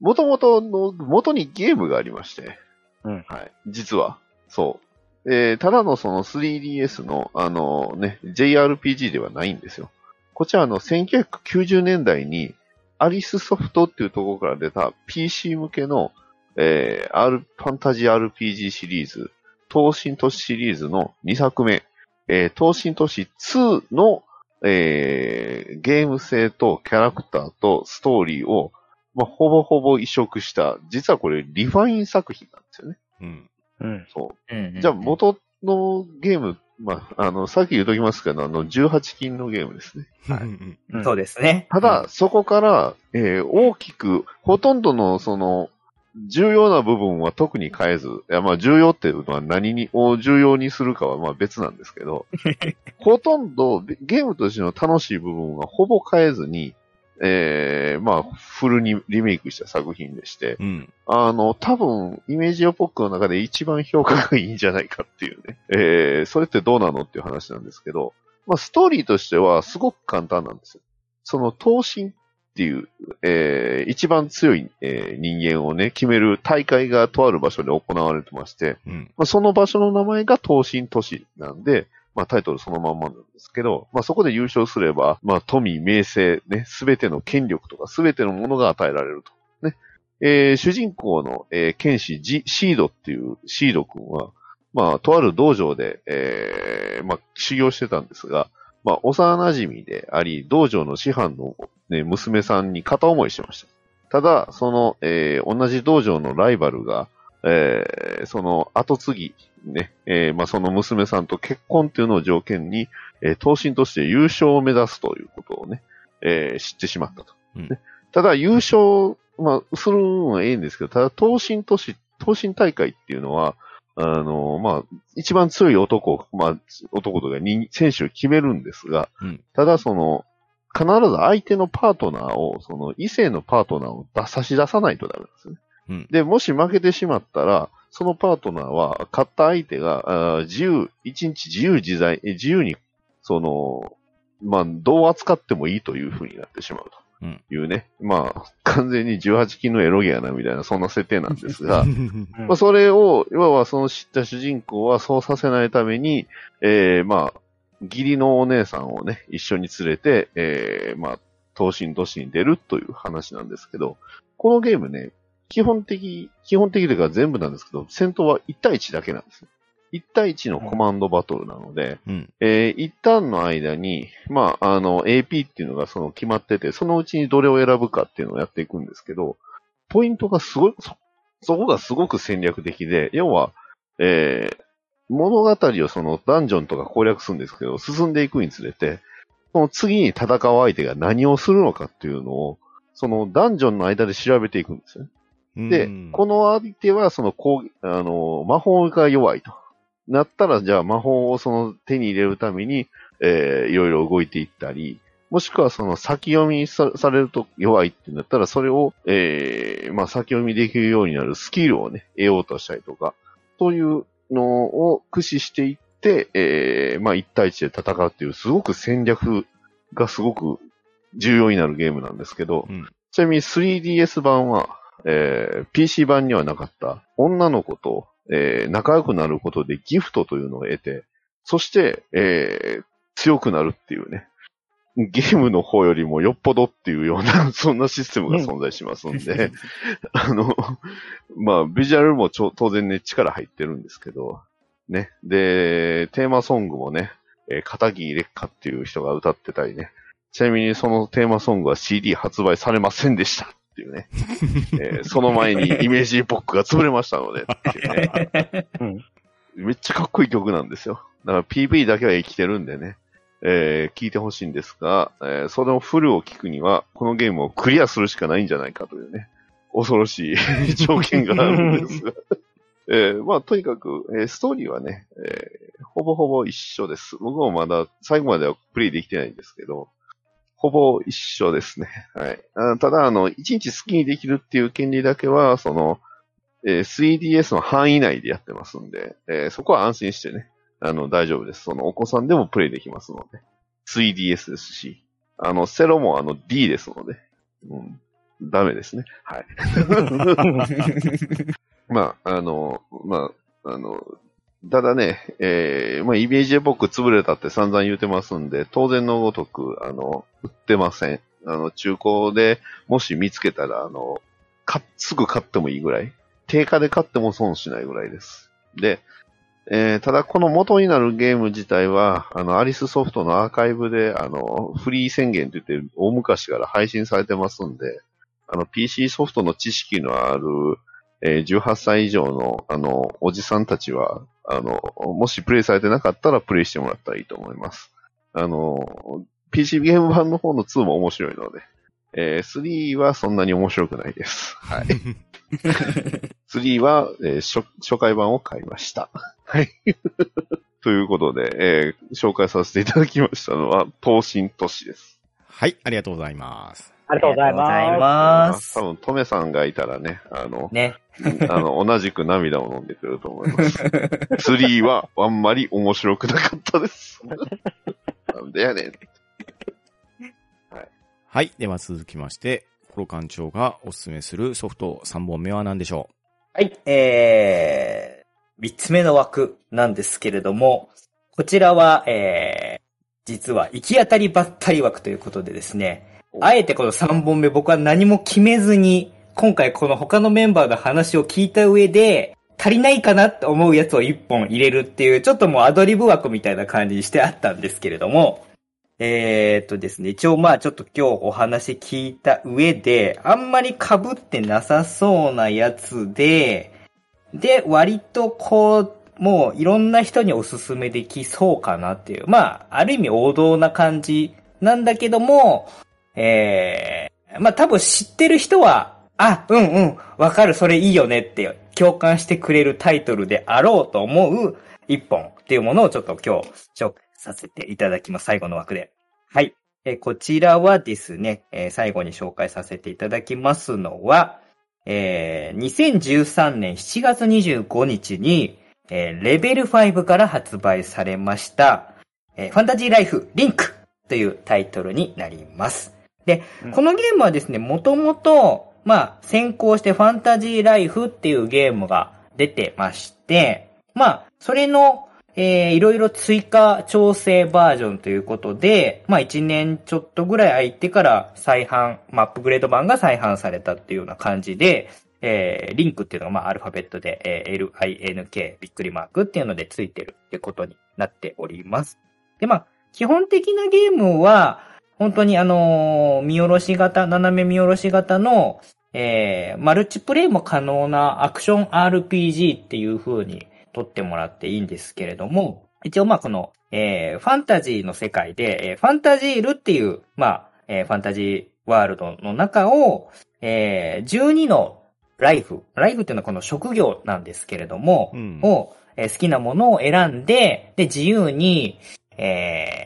元々の、元にゲームがありまして、うんはい。実は、そう。えーただのその 3DS の、あのね、JRPG ではないんですよ。こちらあの、1990年代に、アリスソフトっていうところから出た PC 向けの、えー、R、ファンタジー RPG シリーズ、東進都市シリーズの2作目、えー、東進都市2の、えー、ゲーム性とキャラクターとストーリーを、まあ、ほぼほぼ移植した、実はこれリファイン作品なんですよね。うん。うん。そう。うん。じゃあ、元のゲーム、まあ、あの、さっき言うときますけど、あの、18金のゲームですね。はいうんうんそうですね。ただ、そこから、えー大きく、ほとんどの、その、重要な部分は特に変えず、いや、まあ、重要っていうのは何に、を重要にするかは、まあ別なんですけど、[laughs] ほとんど、ゲームとしての楽しい部分はほぼ変えずに、えー、まあ、フルにリメイクした作品でして、うん。あの、多分、イメージオポックの中で一番評価がいいんじゃないかっていうね。えー、それってどうなのっていう話なんですけど、まあ、ストーリーとしてはすごく簡単なんですよ。その、闘神っていう、えー、一番強い、えー人間をね、決める大会がとある場所で行われてまして、うん。まあ、その場所の名前が東進都市なんで、まあ、タイトルそのまんまなんですけど、まあ、そこで優勝すれば、まあ、富、名声、ね、すべての権力とかすべてのものが与えられると。ね。えー主人公の、えー剣士ジ、シードっていうシード君は、まあ、とある道場で、えーまあ、修行してたんですが、まあ、幼馴染であり、道場の師範の、ね、娘さんに片思いしてました。ただ、その、えー同じ道場のライバルが、えーその後継ぎ、ね、えーまあ、その娘さんと結婚っていうのを条件に、えー、闘神として優勝を目指すということをね、えー知ってしまったと。うんねただ、優勝、まあ、するのはええんですけど、ただ、闘神都市、闘神大会っていうのは、あの、まあ、一番強い男、まあ、男とかに選手を決めるんですが、うんただ、その、必ず相手のパートナーを、その異性のパートナーを出差し出さないとダメなんですね。うんで、もし負けてしまったら、そのパートナーは、勝った相手が、自由、一日自由自在、え自由に、その、まあ、どう扱ってもいいという風になってしまうと。いうね。まあ、完全に18金のエロゲやな、みたいな、そんな設定なんですが、[laughs] まあ、それを、いわばその知った主人公はそうさせないために、えー、まあ、義理のお姉さんをね、一緒に連れて、えー、まあ、東進都市に出るという話なんですけど、このゲームね、基本的、基本的というか全部なんですけど、戦闘は1対1だけなんですよ。1対1のコマンドバトルなので、うん。えー一旦の間に、まあ、あの、AP っていうのがその決まってて、そのうちにどれを選ぶかっていうのをやっていくんですけど、ポイントがすごい、そそこがすごく戦略的で、要は、えー、物語をそのダンジョンとか攻略するんですけど、進んでいくにつれて、その次に戦う相手が何をするのかっていうのを、そのダンジョンの間で調べていくんですよね。で、この相手はその攻あの、魔法が弱いと。なったら、じゃあ魔法をその手に入れるために、えー、いろいろ動いていったり、もしくはその先読みされると弱いってなったら、それを、えー、まあ先読みできるようになるスキルをね、得ようとしたりとか、そういうのを駆使していって、えー、まあ1対1で戦うっていう、すごく戦略がすごく重要になるゲームなんですけど、うん、ちなみに 3DS 版は、えー、PC 版にはなかった。女の子と、えー、仲良くなることでギフトというのを得て、そして、えー、強くなるっていうね、ゲームの方よりもよっぽどっていうような、[laughs] そんなシステムが存在しますんで、あの、まあ、ビジュアルも当然ね、力入ってるんですけど、ね。で、テーマソングもね、えー、片桐劣化っていう人が歌ってたりね。ちなみにそのテーマソングは CD 発売されませんでした。っていうね。えー、その前にイメージポックが潰れましたのでっていうね。うん、めっちゃかっこいい曲なんですよ。だから PV だけは生きてるんでね。えー、聞いてほしいんですが、えー、そのフルを聞くには、このゲームをクリアするしかないんじゃないかというね、恐ろしい [laughs] 条件があるんですが。えー、まあ、とにかく、えー、ストーリーはね、えー、ほぼほぼ一緒です。僕もまだ最後まではプレイできてないんですけど、ほぼ一緒ですね。はい。あただ、あの、一日好きにできるっていう権利だけは、その、えー、3DS の範囲内でやってますんで、えー、そこは安心してね、あの、大丈夫です。その、お子さんでもプレイできますので。3DS ですし、あの、セロもあの D ですので、うん、ダメですね。はい。[laughs] [laughs] まあ、あの、まあ、あの、ただね、えー、まあ、イメージエポック潰れたって散々言うてますんで、当然のごとく、あの、売ってません。あの、中古でもし見つけたら、あの、か、すぐ買ってもいいぐらい。定価で買っても損しないぐらいです。で、えー、ただこの元になるゲーム自体は、あの、アリスソフトのアーカイブで、あの、フリー宣言と言って大昔から配信されてますんで、あの、PC ソフトの知識のある、えー、18歳以上の、あの、おじさんたちは、あの、もしプレイされてなかったらプレイしてもらったらいいと思います。あの、PC ゲーム版の方の2も面白いので、えー、3はそんなに面白くないです。はい。[laughs] 3は、えー、初、初回版を買いました。はい。[laughs] ということで、えー、紹介させていただきましたのは、東進都市です。はい、ありがとうございます。ありがとうございます。多分、トメさんがいたらね、あの、ね。[laughs] あの、同じく涙を飲んでくると思います。[laughs] 3はあんまり面白くなかったです。なんでやねん。はい。はい。では続きまして、コロ館長がおすすめするソフト3本目は何でしょう？はい。えー、3つ目の枠なんですけれども、こちらは、えー、実は行き当たりばったり枠ということでですね、あえてこの3本目僕は何も決めずに、今回この他のメンバーの話を聞いた上で、足りないかなって思うやつを1本入れるっていう、ちょっともうアドリブ枠みたいな感じにしてあったんですけれども、えー、っとですね、一応まあちょっと今日お話聞いた上で、あんまり被ってなさそうなやつで、で、割とこう、もういろんな人におすすめできそうかなっていう。まあ、ある意味王道な感じなんだけども、えー、まあ多分知ってる人は、あ、うんうん、わかる、それいいよねって共感してくれるタイトルであろうと思う一本っていうものをちょっと今日紹介させていただきます。最後の枠で。はい。えこちらはですね、え最後に紹介させていただきますのは、えー、2013年7月25日に、えー、レベル5から発売されました、えー、ファンタジーライフリンクというタイトルになります。で、うん、このゲームはですね、もともと、まあ、先行してファンタジーライフっていうゲームが出てまして、まあ、それのえー、いろいろ追加調整バージョンということで、まあ1年ちょっとぐらい空いてから再販、まあアップグレード版が再販されたっていうような感じで、えー、リンクっていうのがまあアルファベットで、えー、LINK びっくりマークっていうのでついてるってことになっております。で、まあ、基本的なゲームは、本当にあのー、見下ろし型、斜め見下ろし型の、えー、マルチプレイも可能なアクション RPG っていう風に取ってもらっていいんですけれども、一応まあこの、えー、ファンタジーの世界で、えー、ファンタジールっていう、まあ、えー、ファンタジーワールドの中を、えー、12のライフ、ライフっていうのはこの職業なんですけれども、うん、を、えー、好きなものを選んで、で、自由に、え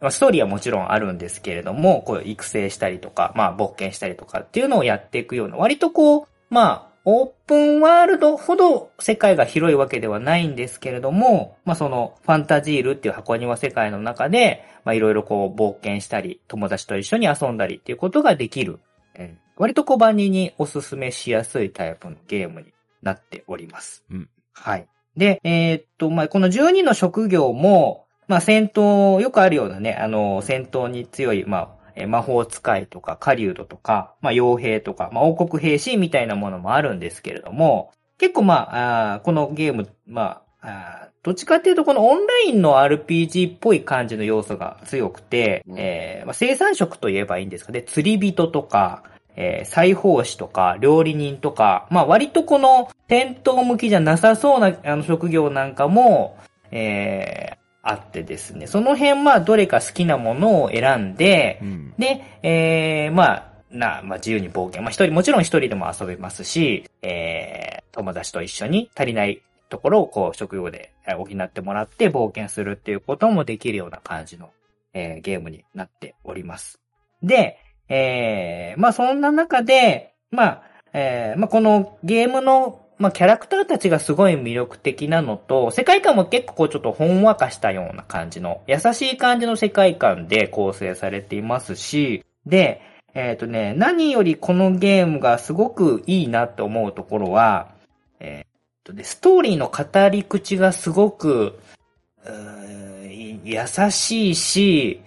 ー、ストーリーはもちろんあるんですけれども、こう育成したりとか、まあ冒険したりとかっていうのをやっていくような、割とこう、まあ、オープンワールドほど世界が広いわけではないんですけれども、まあそのファンタジールっていう箱庭世界の中で、まあいろいろこう冒険したり、友達と一緒に遊んだりっていうことができる、えー、割と小万人におすすめしやすいタイプのゲームになっております。うん。はい。で、えー、っと、まあこの12の職業も、まあ戦闘、よくあるようなね、あの、戦闘に強い、まあえ魔法使いとか狩人とか、まあ、傭兵とか、まあ、王国兵士みたいなものもあるんですけれども、結構まあ、あこのゲーム、まあ、あどっちかっていうとこのオンラインの RPG っぽい感じの要素が強くて、うん、えー、まあ、生産職と言えばいいんですかね、釣り人とか、えー、裁縫師とか、料理人とか、まあ割とこの店頭向きじゃなさそうなあの職業なんかも、えー、あってですね、その辺まあどれか好きなものを選んで、うん、で、えー、まあ、な、まあ自由に冒険。まあ一人、もちろん一人でも遊べますし、えー、友達と一緒に足りないところをこう職業で補ってもらって冒険するっていうこともできるような感じの、えー、ゲームになっております。で、えー、まあそんな中で、まあ、えー、まあこのゲームのまあ、キャラクターたちがすごい魅力的なのと、世界観も結構こうちょっとほんわかしたような感じの、優しい感じの世界観で構成されていますし、で、えっ、ー、とね、何よりこのゲームがすごくいいなって思うところは、えっ、ー、とね、ストーリーの語り口がすごく、優しいし、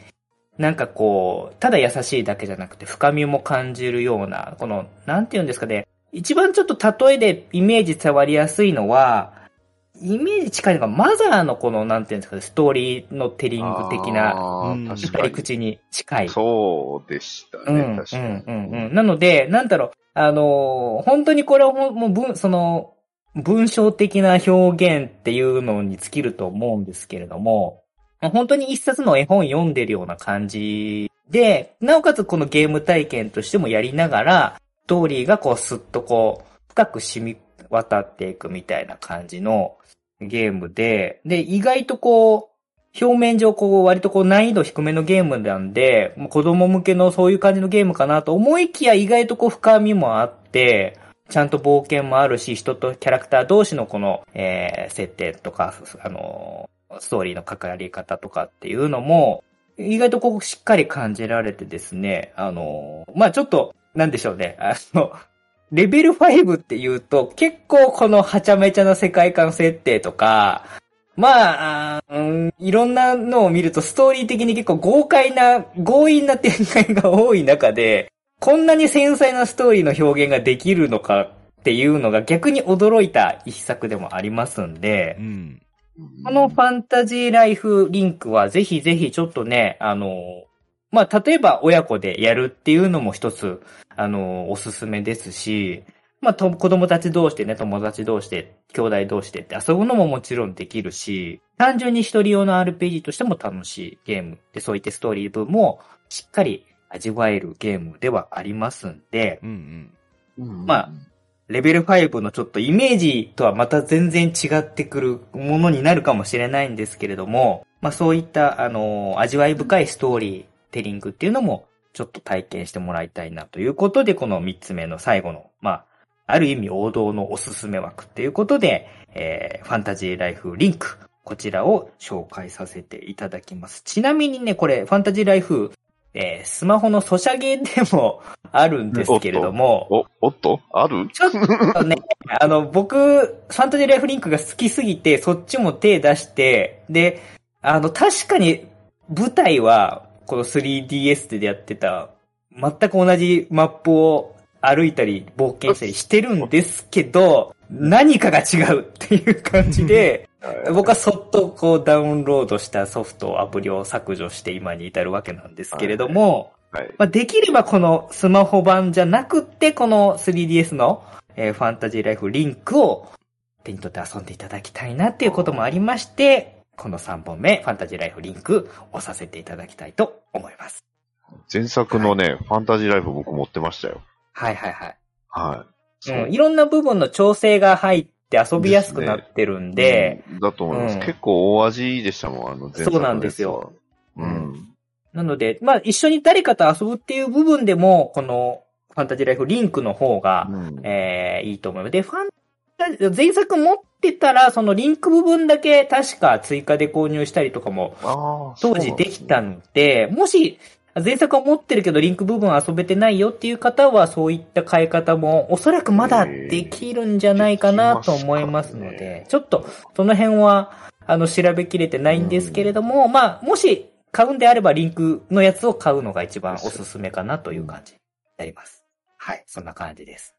なんかこう、ただ優しいだけじゃなくて深みも感じるような、この、なんて言うんですかね、一番ちょっと例えでイメージ伝わりやすいのは、イメージ近いのが、マザーのこの、なんていうんですかね、ストーリーのテリング的な、語り口に近い。そうでしたね、うん、確かに。うん、うん、うん。なので、なんだろう、あのー、本当にこれはもう、文、その、文章的な表現っていうのに尽きると思うんですけれども、本当に一冊の絵本読んでるような感じで、なおかつこのゲーム体験としてもやりながら、スストーリーがこうスッとこう、深く染み渡っていくみたいな感じのゲームで、で、意外とこう、表面上こう、割とこう難易度低めのゲームなんで、子供向けのそういう感じのゲームかなと思いきや意外とこう深みもあって、ちゃんと冒険もあるし、人とキャラクター同士のこの、えー、設定とか、あの、ストーリーの関わり方とかっていうのも、意外とこうしっかり感じられてですね、あの、まあちょっと、なんでしょうね。あの、レベル5って言うと、結構このはちゃめちゃな世界観設定とか、まあ、うん、いろんなのを見るとストーリー的に結構豪快な、強引な展開が多い中で、こんなに繊細なストーリーの表現ができるのかっていうのが逆に驚いた一作でもありますんで、うん、このファンタジーライフリンクはぜひぜひちょっとね、あの、まあ、例えば親子でやるっていうのも一つ、あの、おすすめですし、まあ、と、子供たち同士でね、友達同士で、兄弟同士でって遊ぶのももちろんできるし、単純に一人用の RPG としても楽しいゲーム。で、そういったストーリー分もしっかり味わえるゲームではありますんで、うんうん、まあ、レベル5のちょっとイメージとはまた全然違ってくるものになるかもしれないんですけれども、まあそういった、あの、味わい深いストーリーテリングっていうのもちょっと体験してもらいたいなということで、この3つ目の最後の、まあ、ある意味王道のおすすめ枠っていうことで、えー、ファンタジーライフリンク、こちらを紹介させていただきます。ちなみにね、これ、ファンタジーライフ、えー、スマホのソシャゲでもあるんですけれども。お、おっと？ある？ちょっとね、[laughs] あの、僕、ファンタジーライフリンクが好きすぎて、そっちも手出して、で、あの、確かに舞台はこの 3DS でやってた、全く同じマップを歩いたり冒険したりしてるんですけど、何かが違うっていう感じで、僕はそっとこうダウンロードしたソフト、アプリを削除して今に至るわけなんですけれども、はい。まあ、できればこのスマホ版じゃなくって、この 3DS の、えーファンタジーライフリンクを手に取って遊んでいただきたいなっていうこともありまして、この3本目、ファンタジーライフリンクをさせていただきたいと思います。前作のね、ファンタジーライフ僕持ってましたよ。はいはいはい。はい。うん、いろんな部分の調整が入って遊びやすくなってるんで、うんだと思います。うん結構大味でしたもん、あの前作そうなんですよ。うん。なので、まあ一緒に誰かと遊ぶっていう部分でも、このファンタジーライフリンクの方が、うんえーいいと思います。で、ファンタ、前作持ってたら、そのリンク部分だけ確か追加で購入したりとかも当時できたので、もし、前作は持ってるけどリンク部分遊べてないよっていう方は、そういった変え方もおそらくまだできるんじゃないかなと思いますのでちょっとその辺は、あの、調べきれてないんですけれども、まあ、もし買うんであればリンクのやつを買うのが一番おすすめかなという感じになります。はい、そんな感じです。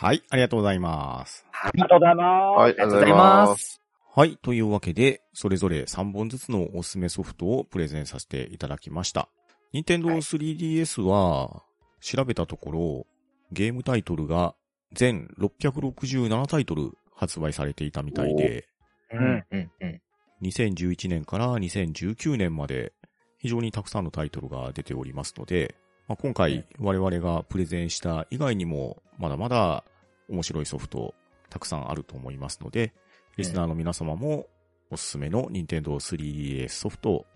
はい、ありがとうございます。はいありがとうございます。はい、ありがとうございます。はい。というわけで、それぞれ3本ずつのおすすめソフトをプレゼンさせていただきました。任天堂はい 3DS は、調べたところ、ゲームタイトルが全667タイトル発売されていたみたいで、うん、うん、うん。2011年から2019年まで非常にたくさんのタイトルが出ておりますので、まあ、今回我々がプレゼンした以外にもまだまだ面白いソフトたくさんあると思いますので、リスナーの皆様もおすすめの Nintendo 3DS ソフト、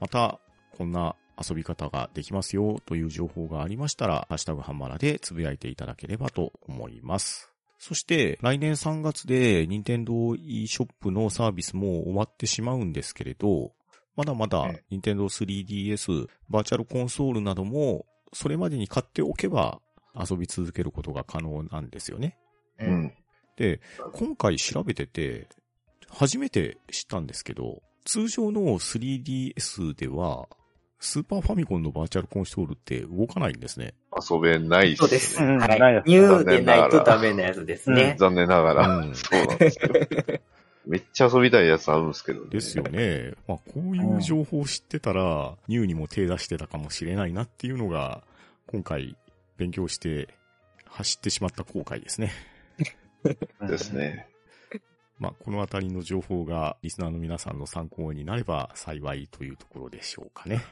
またこんな遊び方ができますよという情報がありましたら、ハッシュタグハンマラでつぶやいていただければと思います。そして、来年3月で Nintendo eShop のサービスも終わってしまうんですけれど、まだまだうん Nintendo 3DS、バーチャルコンソールなども、それまでに買っておけば遊び続けることが可能なんですよね。う。ん。で、今回調べてて、初めて知ったんですけど、通常の 3DS では、スーパーファミコンのバーチャルコンソールって動かないんですね。遊べないっそうです。うんはいニューでないとダメなやつですね。残念ながら。うんそうなんですよ。[laughs] めっちゃ遊びたいやつあるんですけどね。ですよね。まあ、こういう情報を知ってたら、ニューにも手出してたかもしれないなっていうのが、今回勉強して走ってしまった後悔ですね。[laughs] ですね。[laughs] まあ、このあたりの情報がリスナーの皆さんの参考になれば幸いというところでしょうかね。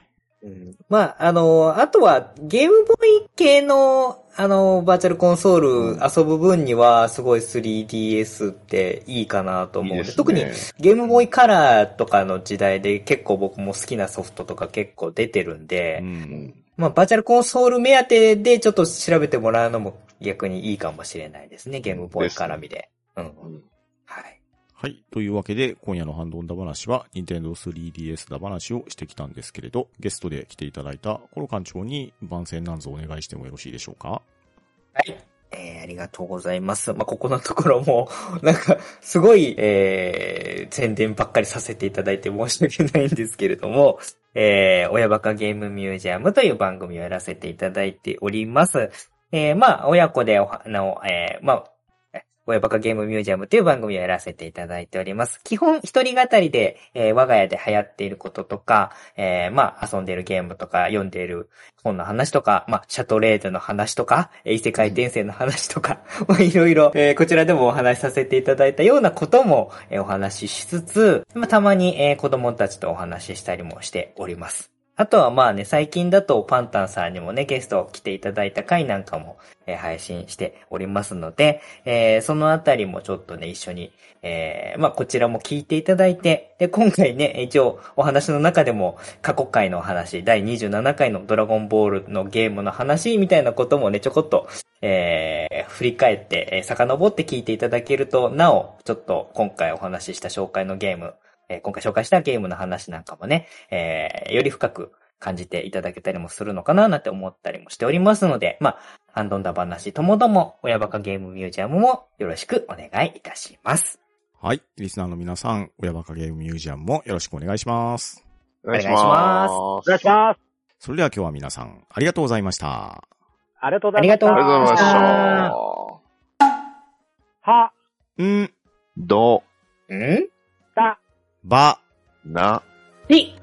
うんまあ、あの、あとは、ゲームボーイ系の、あの、バーチャルコンソール遊ぶ分には、すごい 3DS っていいかなと思うんで、いいね特にゲームボーイカラーとかの時代で結構僕も好きなソフトとか結構出てるんで、うん。まあ、バーチャルコンソール目当てでちょっと調べてもらうのも逆にいいかもしれないですね、ゲームボーイ絡みで。うん。うんはい。というわけで、今夜のハンドンダ話は、Nintendo 3DS だ話をしてきたんですけれど、ゲストで来ていただいたコロ館長に番宣なんぞお願いしてもよろしいでしょうか？はい。えー、ありがとうございます。まあ、ここのところも、[laughs] なんか、すごい、えー、宣伝ばっかりさせていただいて申し訳ないんですけれども、えー、親バカゲームミュージアムという番組をやらせていただいております。えー、まあ、親子でおは、の、えー、まあ、親バカゲームミュージアムという番組をやらせていただいております。基本一人語りで、えー我が家で流行っていることとか、えーまあ遊んでいるゲームとか、読んでいる本の話とか、まあシャトレーゼの話とか、異世界転生の話とか、[laughs] まあいろいろ、えーこちらでもお話しさせていただいたようなことも、えーお話ししつつ、まあたまに、えー子供たちとお話ししたりもしております。あとはまあね、最近だとパンタンさんにもね、ゲスト来ていただいた回なんかも、えー配信しておりますので、えーそのあたりもちょっとね、一緒に、えーまあこちらも聞いていただいて、で、今回ね、一応お話の中でも過去回のお話、第27回のドラゴンボールのゲームの話みたいなこともね、ちょこっと、えー振り返って、えー遡って聞いていただけると、なお、ちょっと今回お話しした紹介のゲーム、えー今回紹介したゲームの話なんかもね、えーより深く感じていただけたりもするのかななんて思ったりもしておりますので、まあ、ハンドンダ話ともども、親バカゲームミュージアムもよろしくお願いいたします。はい。リスナーの皆さん、親バカゲームミュージアムもよろしくお願いします。お願いしお願いします。お願いします。それでは今日は皆さん、ありがとうございました。ありがとうございました。ありがとうございましあた。は、ん、ど、ん？た、ば、な、り、